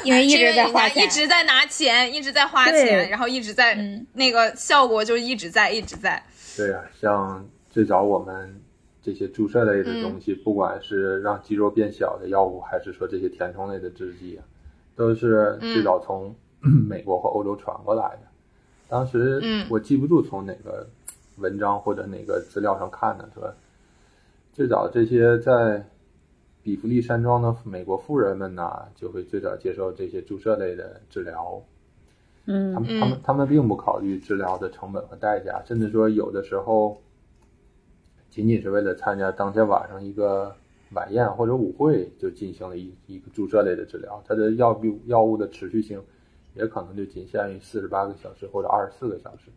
因为 一直在花钱，一直在拿钱，一直在花钱，然后一直在、嗯那个效果就一直在一直在。对呀、像最早我们这些注射类的东西，不管是让肌肉变小的药物，还是说这些填充类的制剂啊，都是最早从 美国或欧洲传过来的。当时嗯我记不住从哪个文章或者哪个资料上看的，说最早这些在比弗利山庄的美国富人们呐，就会最早接受这些注射类的治疗。嗯他嗯们他们他们并不考虑治疗的成本和代价，甚至说有的时候，仅仅是为了参加当天晚上一个晚宴或者舞会，就进行了一一个注射类的治疗，它的药物药物的持续性也可能就仅限于四十八个小时或者二十四个小时。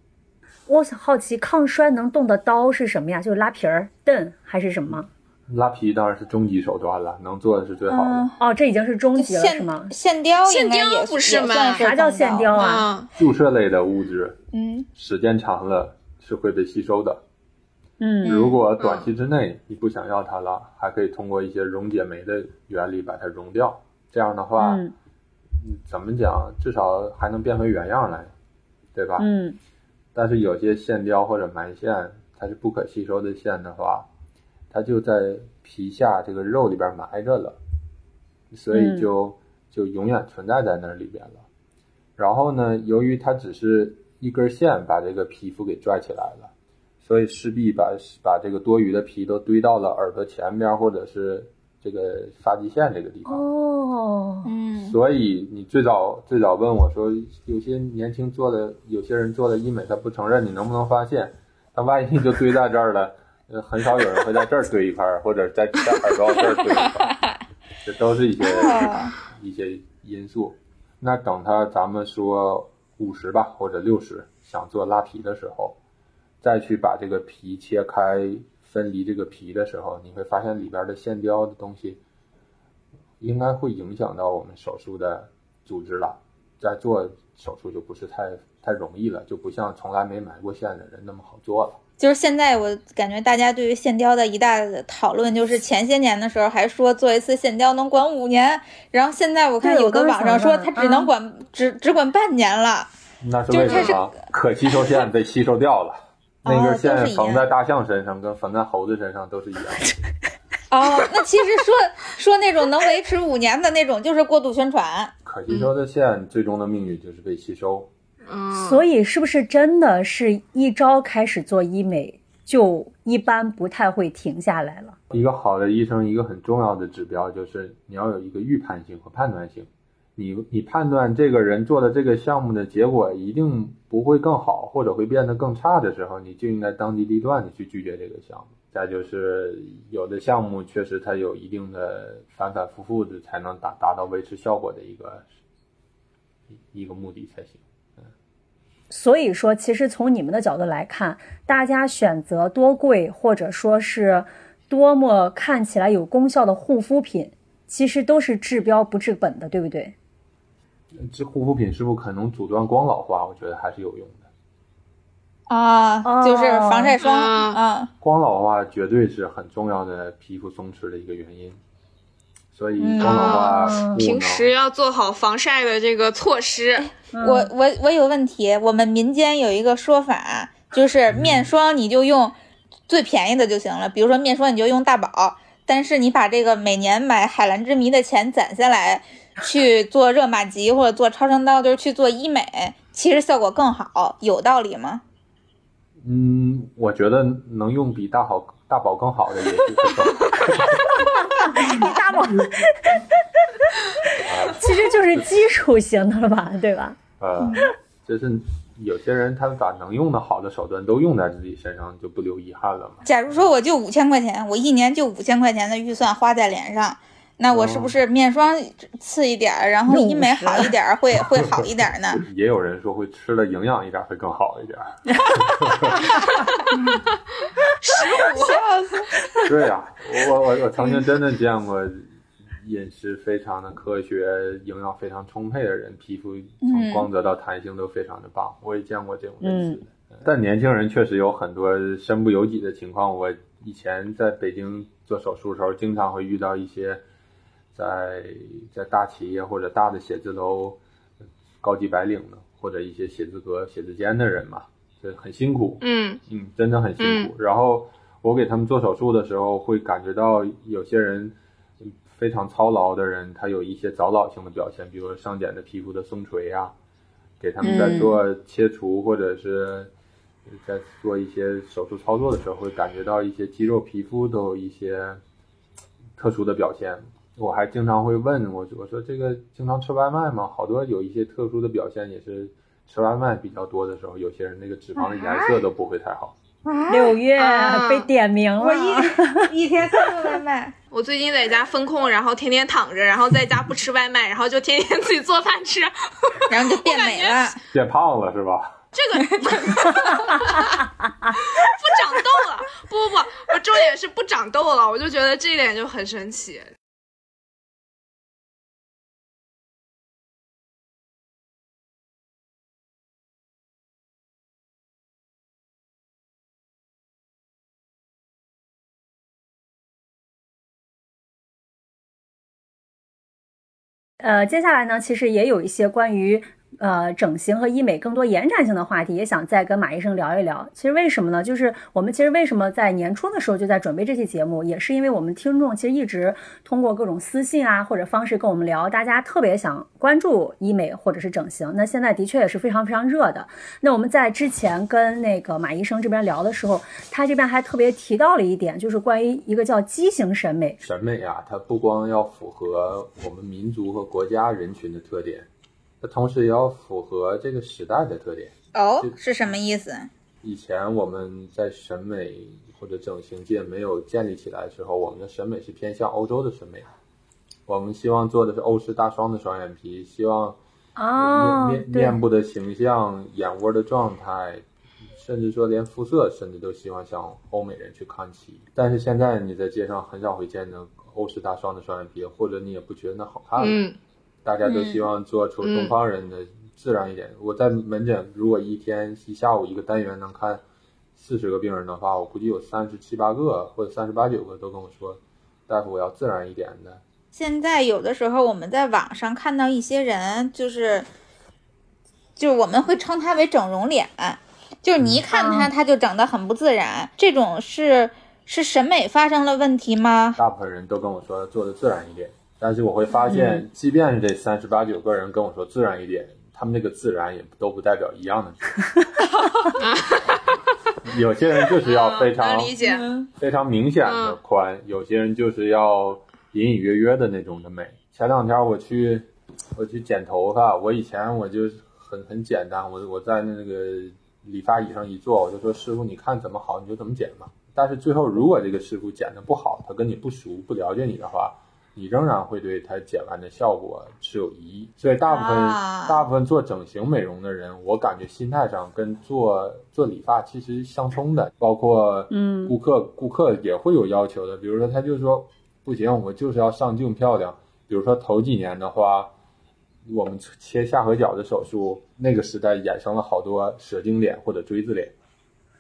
我想好奇，抗衰能动的刀是什么呀？就是拉皮儿、钝还是什么？拉皮当然是终极手段了，能做的是最好的。嗯哦，这已经是终极了，是吗线？雕应该线雕也不是吗啥叫线雕啊？啊，注射类的物质嗯时间长了是会被吸收的，嗯如果短期之内你不想要它了，还可以通过一些溶解酶的原理把它溶掉。这样的话，嗯怎么讲，至少还能变回原样来，对吧？嗯但是有些线雕或者埋线，它是不可吸收的线的话，它就在皮下这个肉里边埋着了，所以就、就永远存在在那里边了。然后呢，由于它只是一根线把这个皮肤给拽起来了，所以势必把把这个多余的皮都堆到了耳朵前边或者是这个发际线这个地方。哦，嗯所以你最早最早问我说，有些年轻做的，有些人做的医美他不承认，你能不能发现？他万一就堆在这儿了，呃，很少有人会在这儿堆一块儿，或者在在耳朵这儿堆一块儿，这都是一些哦 一些因素。那等他咱们说五十吧，或者六十，想做拉皮的时候，再去把这个皮切开，分离这个皮的时候，你会发现里边的线雕的东西，应该会影响到我们手术的组织了。在做手术就不是太太容易了，就不像从来没埋过线的人那么好做了。就是现在我感觉大家对于线雕的一大讨论，就是前些年的时候还说做一次线雕能管五年，然后现在我看有的网上说它只能管、只只管半年了。那是为什么？可吸收线被吸收掉了，那哦根线缝在大象身上跟缝在猴子身上都是一样的。哦，那其实说说那种能维持五年的那种，就是过度宣传。可吸收的线最终的命运就是被吸收。嗯，所以是不是真的是一朝开始做医美，就一般不太会停下来了？一个好的医生，一个很重要的指标就是你要有一个预判性和判断性。你你判断这个人做的这个项目的结果一定不会更好，或者会变得更差的时候，你就应该当机立断的去拒绝这个项目。再就是有的项目确实它有一定的反反复复的才能达达到维持效果的一个一个目的才行。嗯所以说，其实从你们的角度来看，大家选择多贵或者说是多么看起来有功效的护肤品，其实都是治标不治本的，对不对？这护肤品是不是可能阻断光老化？我觉得还是有用的。啊，就是防晒霜啊啊，光老化绝对是很重要的皮肤松弛的一个原因，所以嗯光老化平时要做好防晒的这个措施。我我我有问题，我们民间有一个说法，就是面霜你就用最便宜的就行了，比如说面霜你就用大宝，但是你把这个每年买海蓝之谜的钱攒下来，去做热玛吉或者做超声刀，就是去做医美，其实效果更好，有道理吗？嗯，我觉得能用比大好大宝更好的也是会更好。大宝，其实就是基础型的了吧，对吧？呃，就是有些人他把能用的好的手段都用在自己身上，就不留遗憾了嘛。假如说我就五千块钱，我一年就五千块钱的预算花在脸上，那我是不是面霜次一点儿，然后医美好一点儿，会 会好一点儿呢？也有人说会吃的营养一点会更好一点。十五对呀、我我我曾经真的见过饮食非常的科学、营养非常充沛的人，皮肤从光泽到弹性都非常的棒。我也见过这种类似的。但年轻人确实有很多身不由己的情况。我以前在北京做手术的时候，经常会遇到一些在在大企业或者大的写字楼高级白领的，或者一些写字阁、写字间的人嘛，这很辛苦。嗯嗯，真的很辛苦。然后我给他们做手术的时候，会感觉到有些人嗯非常操劳的人，他有一些早老性的表现，比如说上睑的皮肤的松垂啊，给他们在做切除或者是在做一些手术操作的时候，会感觉到一些肌肉、皮肤都有一些特殊的表现。我还经常会问我，我说这个经常吃外卖吗？好多有一些特殊的表现，也是吃外卖比较多的时候，有些人那个脂肪的颜色都不会太好。六月啊被点名了，我一一天三顿外卖，我最近在家封控，然后天天躺着，然后在家不吃外卖，然后就天天自己做饭吃。然后就变美了。变胖了是吧？这个不长痘了，不不不，我重点是不长痘了，我就觉得这一点就很神奇。呃，接下来呢，其实也有一些关于呃整形和医美更多延展性的话题，也想再跟马医生聊一聊。其实为什么呢？就是我们其实为什么在年初的时候就在准备这期节目，也是因为我们听众其实一直通过各种私信啊或者方式跟我们聊，大家特别想关注医美或者是整形。那现在的确也是非常非常热的。那我们在之前跟那个马医生这边聊的时候，他这边还特别提到了一点，就是关于一个叫畸形审美。审美啊，它不光要符合我们民族和国家人群的特点，它同时也要符合这个时代的特点。哦，是什么意思？以前我们在审美或者整形界没有建立起来的时候，我们的审美是偏向欧洲的审美。我们希望做的是欧式大双的双眼皮，希望哦面面，对，面部的形象、眼窝的状态，甚至说连肤色，甚至都希望向欧美人去看齐。但是现在你在街上很少会见到欧式大双的双眼皮，或者你也不觉得那好看了。嗯大家都希望做出东方人的自然一点。我在门诊，如果一天一下午一个单元能看四十个病人的话，我估计有三十七八个或者三十八九个都跟我说，大夫我要自然一点的。现在有的时候我们在网上看到一些人，就是，就是我们会称他为整容脸，就是你一看他，他就整得很不自然。这种是是审美发生了问题吗？大部分人都跟我说做的自然一点，但是我会发现，即便是这三十八九个人跟我说自然一点，他们那个自然也都不代表一样的自然。有些人就是要非常能理解。非常明显的宽，有些人就是要隐隐约约的那种的美。前两天我去我去剪头发，我以前我就很很简单，我我在那个理发椅上一坐，我就说师傅你看怎么好你就怎么剪吧。但是最后如果这个师傅剪的不好，他跟你不熟不了解你的话，你仍然会对它剪完的效果持有疑义。所以大部分、啊大部分做整形美容的人，我感觉心态上跟做做理发其实相通的，包括嗯顾客顾客也会有要求的，比如说他就说不行，我就是要上镜漂亮。比如说头几年的话，我们切下颌角的手术，那个时代衍生了好多蛇精脸或者锥子脸，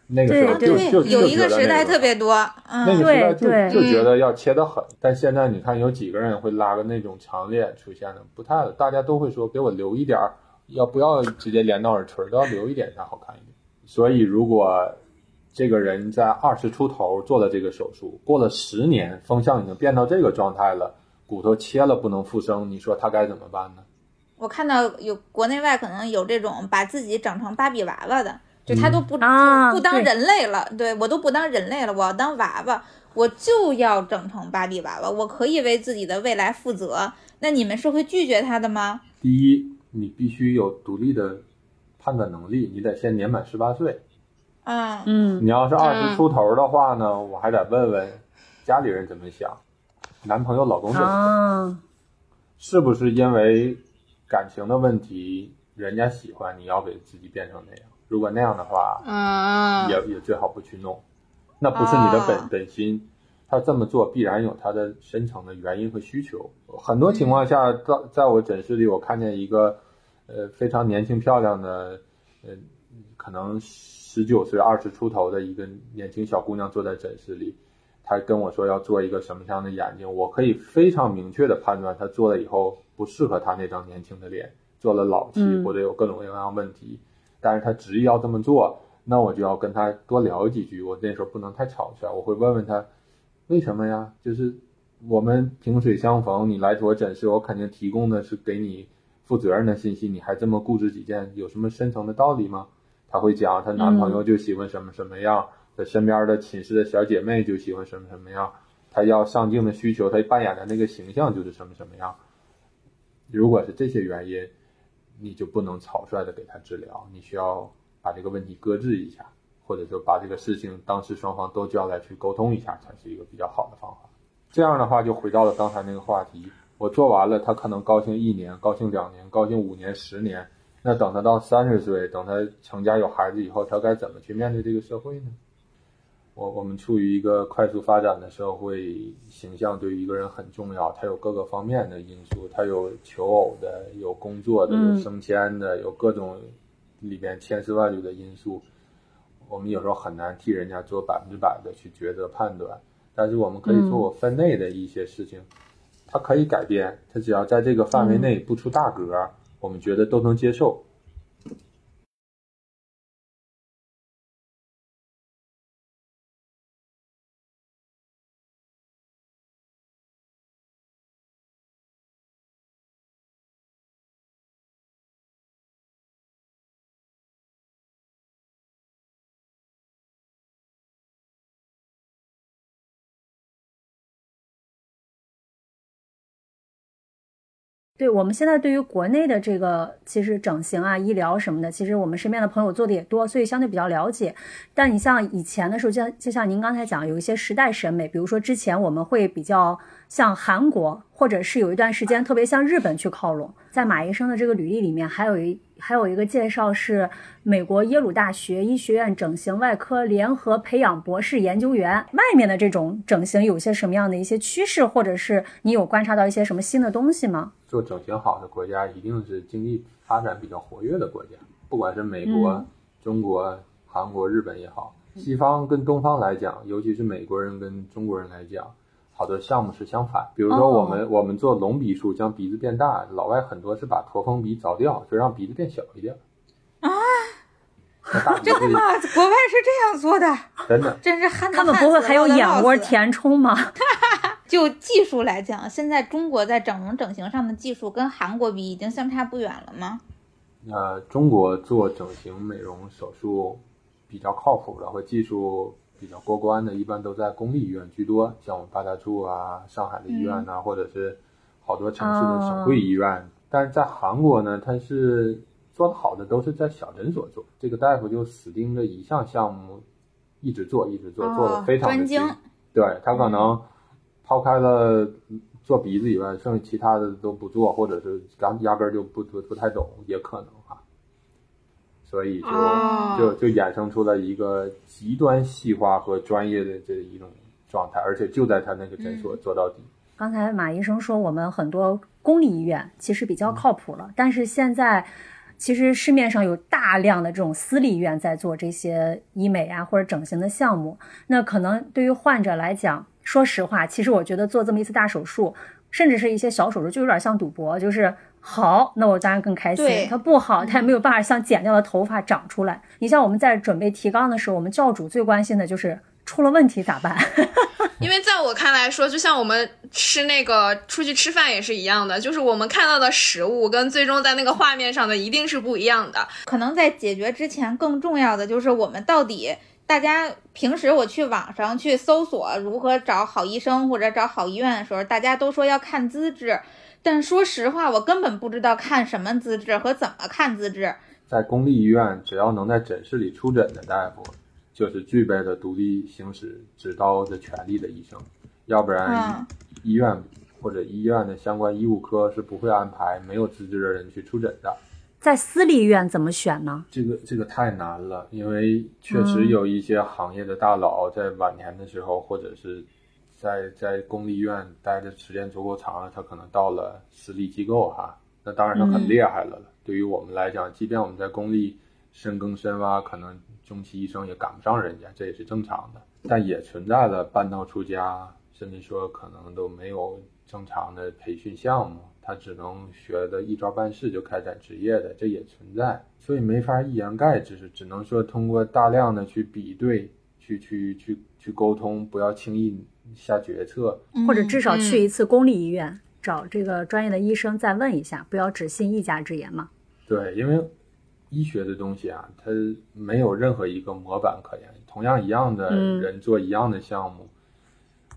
那个时候就有一个就觉得时代那个特别多，嗯，那个时代就对就觉得要切得狠，但现在你看有几个人会拉个那种长脸出现的，不太，大家都会说给我留一点儿，要不要直接连到耳垂儿，都要留一点才好看一点。所以如果这个人在二十出头做了这个手术，过了十年，风向已经变到这个状态了，骨头切了不能复生，你说他该怎么办呢？我看到有国内外可能有这种把自己整成芭比娃娃的，就他都不、啊不当人类了，对我都不当人类了，我要当娃娃，我就要整成芭比娃娃，我可以为自己的未来负责。那你们是会拒绝他的吗？第一，你必须有独立的判断能力，你得先年满十八岁。啊嗯你要是二嗯十出头的话呢，我还得问问家里人怎么想，男朋友、老公怎么想，啊，是不是因为感情的问题，人家喜欢你要给自己变成那样？如果那样的话，嗯，也也最好不去弄，那不是你的本、啊本心。他这么做必然有他的深层的原因和需求。很多情况下，在在我诊室里，我看见一个呃非常年轻漂亮的，呃，可能十九岁、二十出头的一个年轻小姑娘坐在诊室里，她跟我说要做一个什么样的眼睛，我可以非常明确的判断，她做了以后不适合她那张年轻的脸，做了老气嗯或者有各种各样问题，但是她执意要这么做，那我就要跟她多聊几句。我那时候不能太草率，我会问问她为什么呀？就是我们萍水相逢，你来我诊室，我肯定提供的是给你负责任的信息，你还这么固执己见，有什么深层的道理吗？她会讲，她男朋友就喜欢什么什么样，她身边的寝室的小姐妹就喜欢什么什么样，她要上镜的需求，她扮演的那个形象就是什么什么样。如果是这些原因，你就不能草率的给他治疗，你需要把这个问题搁置一下，或者说把这个事情当事双方都叫来去沟通一下，才是一个比较好的方法。这样的话，就回到了刚才那个话题，我做完了，他可能高兴一年，高兴两年，高兴五年、十年。那等他到三十岁，等他成家有孩子以后，他该怎么去面对这个社会呢？我我们处于一个快速发展的社会，形象对于一个人很重要，他有各个方面的因素，他有求偶的，有工作的，有嗯升迁的，有各种里边千丝万缕的因素。我们有时候很难替人家做百分之百的去抉择判断，但是我们可以做我分内的一些事情，它可以改变，它只要在这个范围内不出大格，我们觉得都能接受。对我们现在对于国内的这个其实整形啊、医疗什么的，其实我们身边的朋友做的也多，所以相对比较了解。但你像以前的时候，就像就像您刚才讲，有一些时代审美，比如说之前我们会比较向韩国，或者是有一段时间特别向日本去靠拢。在马医生的这个履历里面，还有一还有一个介绍是美国耶鲁大学医学院整形外科联合培养博士研究员。外面的这种整形有些什么样的一些趋势，或者是你有观察到一些什么新的东西吗？做整形好的国家一定是经济发展比较活跃的国家，不管是美国、嗯中国、韩国、日本也好，西方跟东方来讲，尤其是美国人跟中国人来讲，好多项目是相反。比如说我们、我们做隆鼻术，将鼻子变大，老外很多是把驼峰鼻凿掉，就让鼻子变小一点。啊，真的吗？国外是这样做的，真的，真是憨他们不会还有眼窝？填充吗？就技术来讲，现在中国在整容整形上的技术跟韩国比已经相差不远了吗？呃，中国做整形美容手术比较靠谱的或技术比较过关的，一般都在公立医院居多，像我们八大处啊、上海的医院呐、或者是好多城市的省会医院。但是在韩国呢，它是做的好的都是在小诊所做，这个大夫就死盯着一项项目一直做，一直做，做的非常的精。对他可能抛开了做鼻子以外，剩下其他的都不做，或者是压压根儿就不不不太懂，也可能哈。所以就、哦就就衍生出了一个极端细化和专业的这一种状态，而且就在他那个诊所做到底。刚才马医生说，我们很多公立医院其实比较靠谱了，但是现在其实市面上有大量的这种私立医院在做这些医美啊或者整形的项目。那可能对于患者来讲，说实话，其实我觉得做这么一次大手术，甚至是一些小手术，就有点像赌博，就是好，那我当然更开心对；它不好，它也没有办法像剪掉的头发长出来。你像我们在准备提纲的时候，我们教主最关心的就是出了问题咋办？因为在我看来说，就像我们吃那个出去吃饭也是一样的，就是我们看到的食物跟最终在那个画面上的一定是不一样的。可能在解决之前，更重要的就是我们到底，大家平时我去网上去搜索如何找好医生或者找好医院的时候，大家都说要看资质，但说实话，我根本不知道看什么资质和怎么看资质。在公立医院，只要能在诊室里出诊的大夫，就是具备了独立行使执刀的权利的医生，要不然嗯医院或者医院的相关医务科是不会安排没有资质的人去出诊的。在私立医院怎么选呢？这个这个太难了，因为确实有一些行业的大佬在晚年的时候，或者是在在公立医院待的时间足够长了，他可能到了私立机构哈，那当然他很厉害了了。对于我们来讲，即便我们在公立深耕深挖，可能中期医生也赶不上人家，这也是正常的。但也存在了半道出家，甚至说可能都没有正常的培训项目，他只能学的一招半式就开展职业的，这也存在。所以没法一言盖之，是只能说通过大量的去比对、去去去去沟通，不要轻易下决策。或者至少嗯去一次公立医院，找这个专业的医生再问一下，不要只信一家之言嘛。对，因为医学的东西啊，它没有任何一个模板可言。同样一样的嗯人做一样的项目，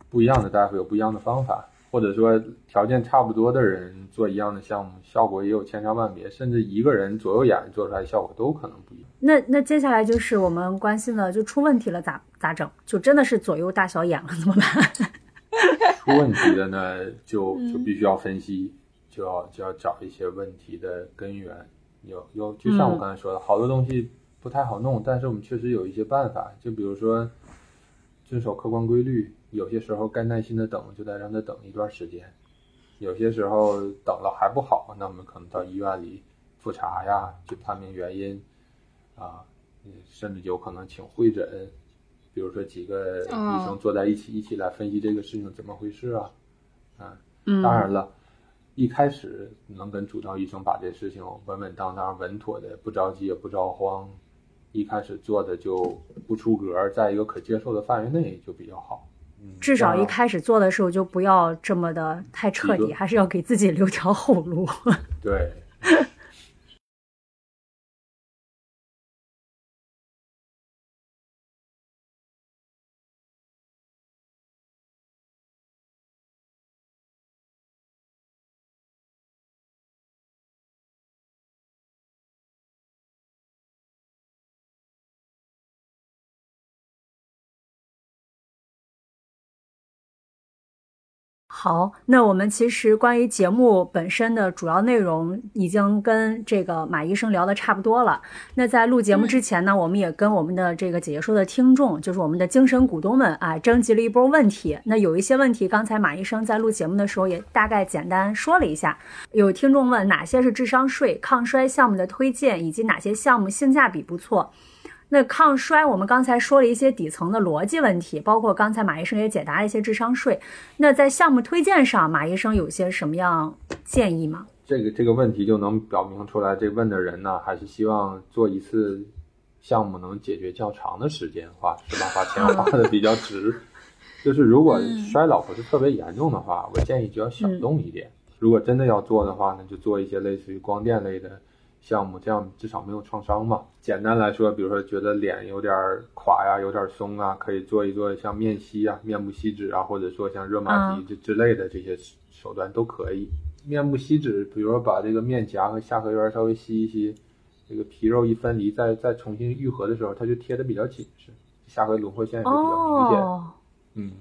不一样的大夫有不一样的方法，或者说条件差不多的人做一样的项目，效果也有千差万别，甚至一个人左右眼做出来效果都可能不一样。那那接下来就是我们关心的，就出问题了咋咋整？就真的是左右大小眼了怎么办？出问题的呢，就就必须要分析，就要就要找一些问题的根源。有有，就像我刚才说的，好多东西不太好弄，但是我们确实有一些办法。就比如说，遵守客观规律，有些时候该耐心的等，就得让他等一段时间。有些时候等了还不好，那我们可能到医院里复查呀，去判明原因，啊，甚至有可能请会诊，比如说几个医生坐在一起，一起来分析这个事情怎么回事啊，啊，嗯，当然了，一开始能跟主刀医生把这事情稳稳当当、稳妥的，不着急也不着慌，一开始做的就不出格，在一个可接受的范围内就比较好。嗯，至少一开始做的时候就不要这么的太彻底，还是要给自己留条后路。对。好，那我们其实关于节目本身的主要内容已经跟这个马医生聊的差不多了。那在录节目之前呢，我们也跟我们的这个姐姐说的听众，就是我们的精神股东们啊，征集了一波问题。那有一些问题，刚才马医生在录节目的时候也大概简单说了一下。有听众问哪些是智商税、抗衰项目的推荐，以及哪些项目性价比不错。那抗衰，我们刚才说了一些底层的逻辑问题，包括刚才马医生也解答了一些智商税。那在项目推荐上，马医生有些什么样建议吗？这个这个问题就能表明出来，这问的人呢，还是希望做一次项目能解决较长的时间，花是吧？把钱花的比较值。就是如果衰老不是特别严重的话，我建议就要小动一点。如果真的要做的话呢，就做一些类似于光电类的项目，这样至少没有创伤嘛。简单来说，比如说觉得脸有点垮呀，有点松啊，可以做一做像面吸啊、面部吸脂啊，或者说像热玛吉这之类的这些手段都可以。面部吸脂，比如说把这个面颊和下颌缘稍微吸一吸，这个皮肉一分离，再再重新愈合的时候，它就贴的比较紧实，下颌轮廓线也就比较明显。哦，嗯，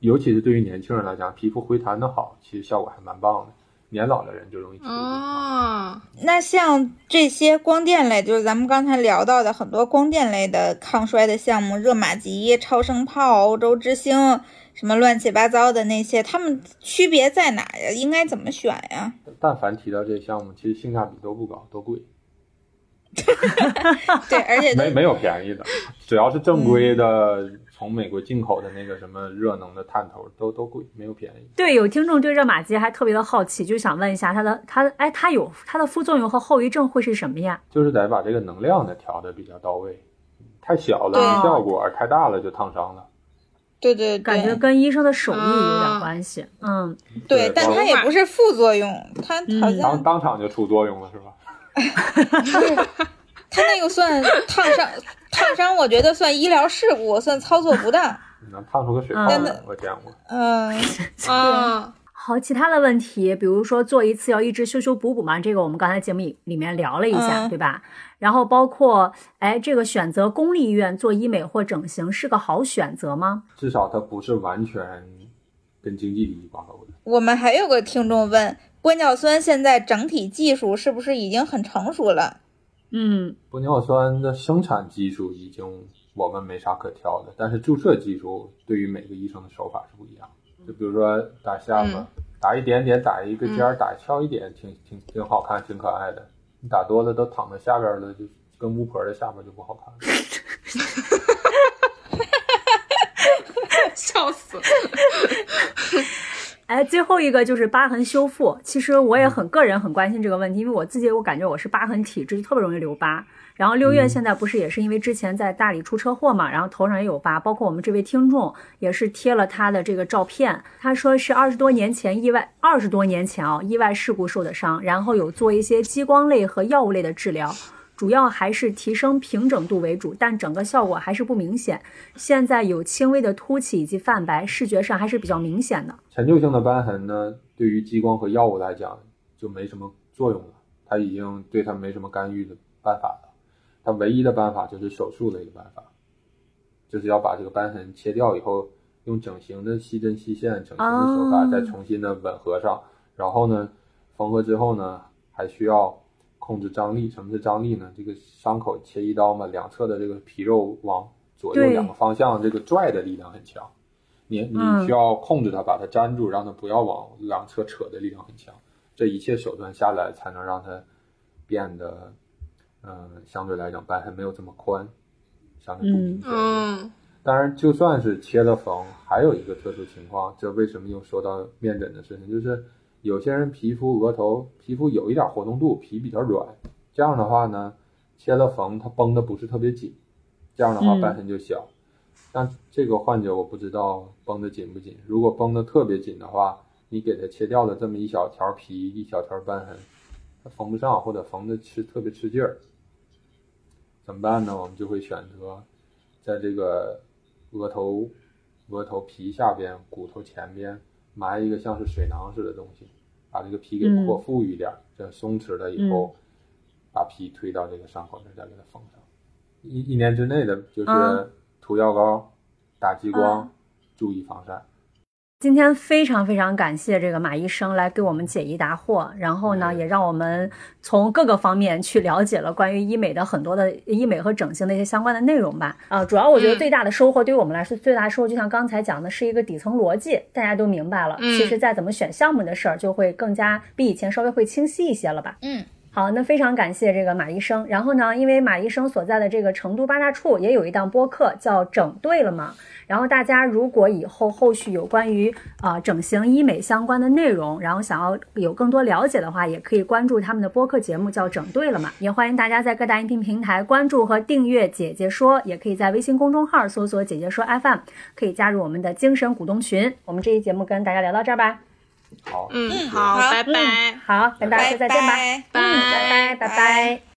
尤其是对于年轻人来讲，皮肤回弹的好，其实效果还蛮棒的。年老的人就容易。哦，那像这些光电类，就是咱们刚才聊到的很多光电类的抗衰的项目，热玛吉、超声炮、欧洲之星，什么乱七八糟的那些，它们区别在哪呀？应该怎么选呀？但凡提到这些项目，其实性价比都不高，都贵，对，而且没没有便宜的。只要是正规的，从美国进口的那个什么热能的探头，都都贵，没有便宜。对，有听众对热玛吉还特别的好奇，就想问一下它的它哎它有它的副作用和后遗症会是什么呀？就是得把这个能量呢调的比较到位，太小了没效果，太大了就烫伤了。对对对，感觉跟医生的手艺有点啊关系。嗯，对，但它也不是副作用，它好嗯当像当场就出作用了是吧？它那个算烫伤，烫伤我觉得算医疗事故，算操作不当。你能烫出个水泡嗯来，我见过。嗯，啊，好，其他的问题，比如说做一次要一直修修补补嘛，这个我们刚才节目里里面聊了一下，嗯对吧？然后包括哎，这个选择公立医院做医美或整形是个好选择吗？至少它不是完全跟经济利益挂钩的。我们还有个听众问，玻尿酸现在整体技术是不是已经很成熟了？嗯，玻尿酸的生产技术已经我们没啥可挑的，但是注射技术对于每个医生的手法是不一样。就比如说打下巴，嗯打一点点，打一个尖儿，打翘一点，挺挺挺好看，挺可爱的。你打多了都躺在下边了，就跟巫婆的下巴就不好看了。笑死了。哎，最后一个就是疤痕修复。其实我也很个人很关心这个问题，因为我自己我感觉我是疤痕体质，特别容易留疤。然后六月现在不是也是因为之前在大理出车祸嘛，然后头上也有疤，包括我们这位听众也是贴了他的这个照片，他说是二十多年前意外，二十多年前啊、意外事故受的伤，然后有做一些激光类和药物类的治疗。主要还是提升平整度为主，但整个效果还是不明显。现在有轻微的凸起以及泛白，视觉上还是比较明显的。陈旧性的斑痕呢，对于激光和药物来讲就没什么作用了，它已经对它没什么干预的办法了。它唯一的办法就是手术的一个办法，就是要把这个斑痕切掉以后，用整形的细针细线、整形的手法哦再重新的吻合上。然后呢，缝合之后呢，还需要控制张力。什么是张力呢？这个伤口切一刀嘛，两侧的这个皮肉往左右两个方向，这个拽的力量很强。你你嗯需要控制它，把它粘住，让它不要往两侧扯的力量很强。这一切手段下来，才能让它变得，嗯、相对来讲斑痕没有这么宽，相对不明显。嗯当然，就算是切了缝，还有一个特殊情况，这为什么又说到面诊的事情？就是有些人皮肤额头皮肤有一点活动度，皮比较软，这样的话呢，切了缝它绷的不是特别紧，这样的话瘢痕就小。但这个患者我不知道绷的紧不紧，如果绷的特别紧的话，你给他切掉了这么一小条皮，一小条瘢痕，它缝不上或者缝的吃特别吃劲儿，怎么办呢？我们就会选择在这个额头额头皮下边、骨头前边埋一个像是水囊似的东西，把这个皮给嗯扩富一点，这松弛了以后，把皮推到这个伤口这儿，再给它缝上。一一年之内的就是嗯涂药膏、打激光嗯，注意防晒。今天非常非常感谢这个马医生来给我们解疑答惑，然后呢，嗯也让我们从各个方面去了解了关于医美的很多的医美和整形的一些相关的内容吧。啊、主要我觉得嗯最大的收获对于我们来说，最大的收获就像刚才讲的是一个底层逻辑，大家都明白了。嗯其实，在怎么选项目的事儿，就会更加比以前稍微会清晰一些了吧。嗯，好，那非常感谢这个马医生。然后呢，因为马医生所在的这个成都八大处也有一档播客叫《整对了吗》。然后大家如果以后后续有关于啊、呃整形医美相关的内容，然后想要有更多了解的话，也可以关注他们的播客节目叫《整对了吗》。也欢迎大家在各大音频平台关注和订阅“姐姐说”，也可以在微信公众号搜索“姐姐说 FM”，可以加入我们的精神股东群。我们这期节目跟大家聊到这儿吧。好，嗯，嗯好，拜拜。好，跟大家说再见吧。拜拜嗯，拜拜，拜拜。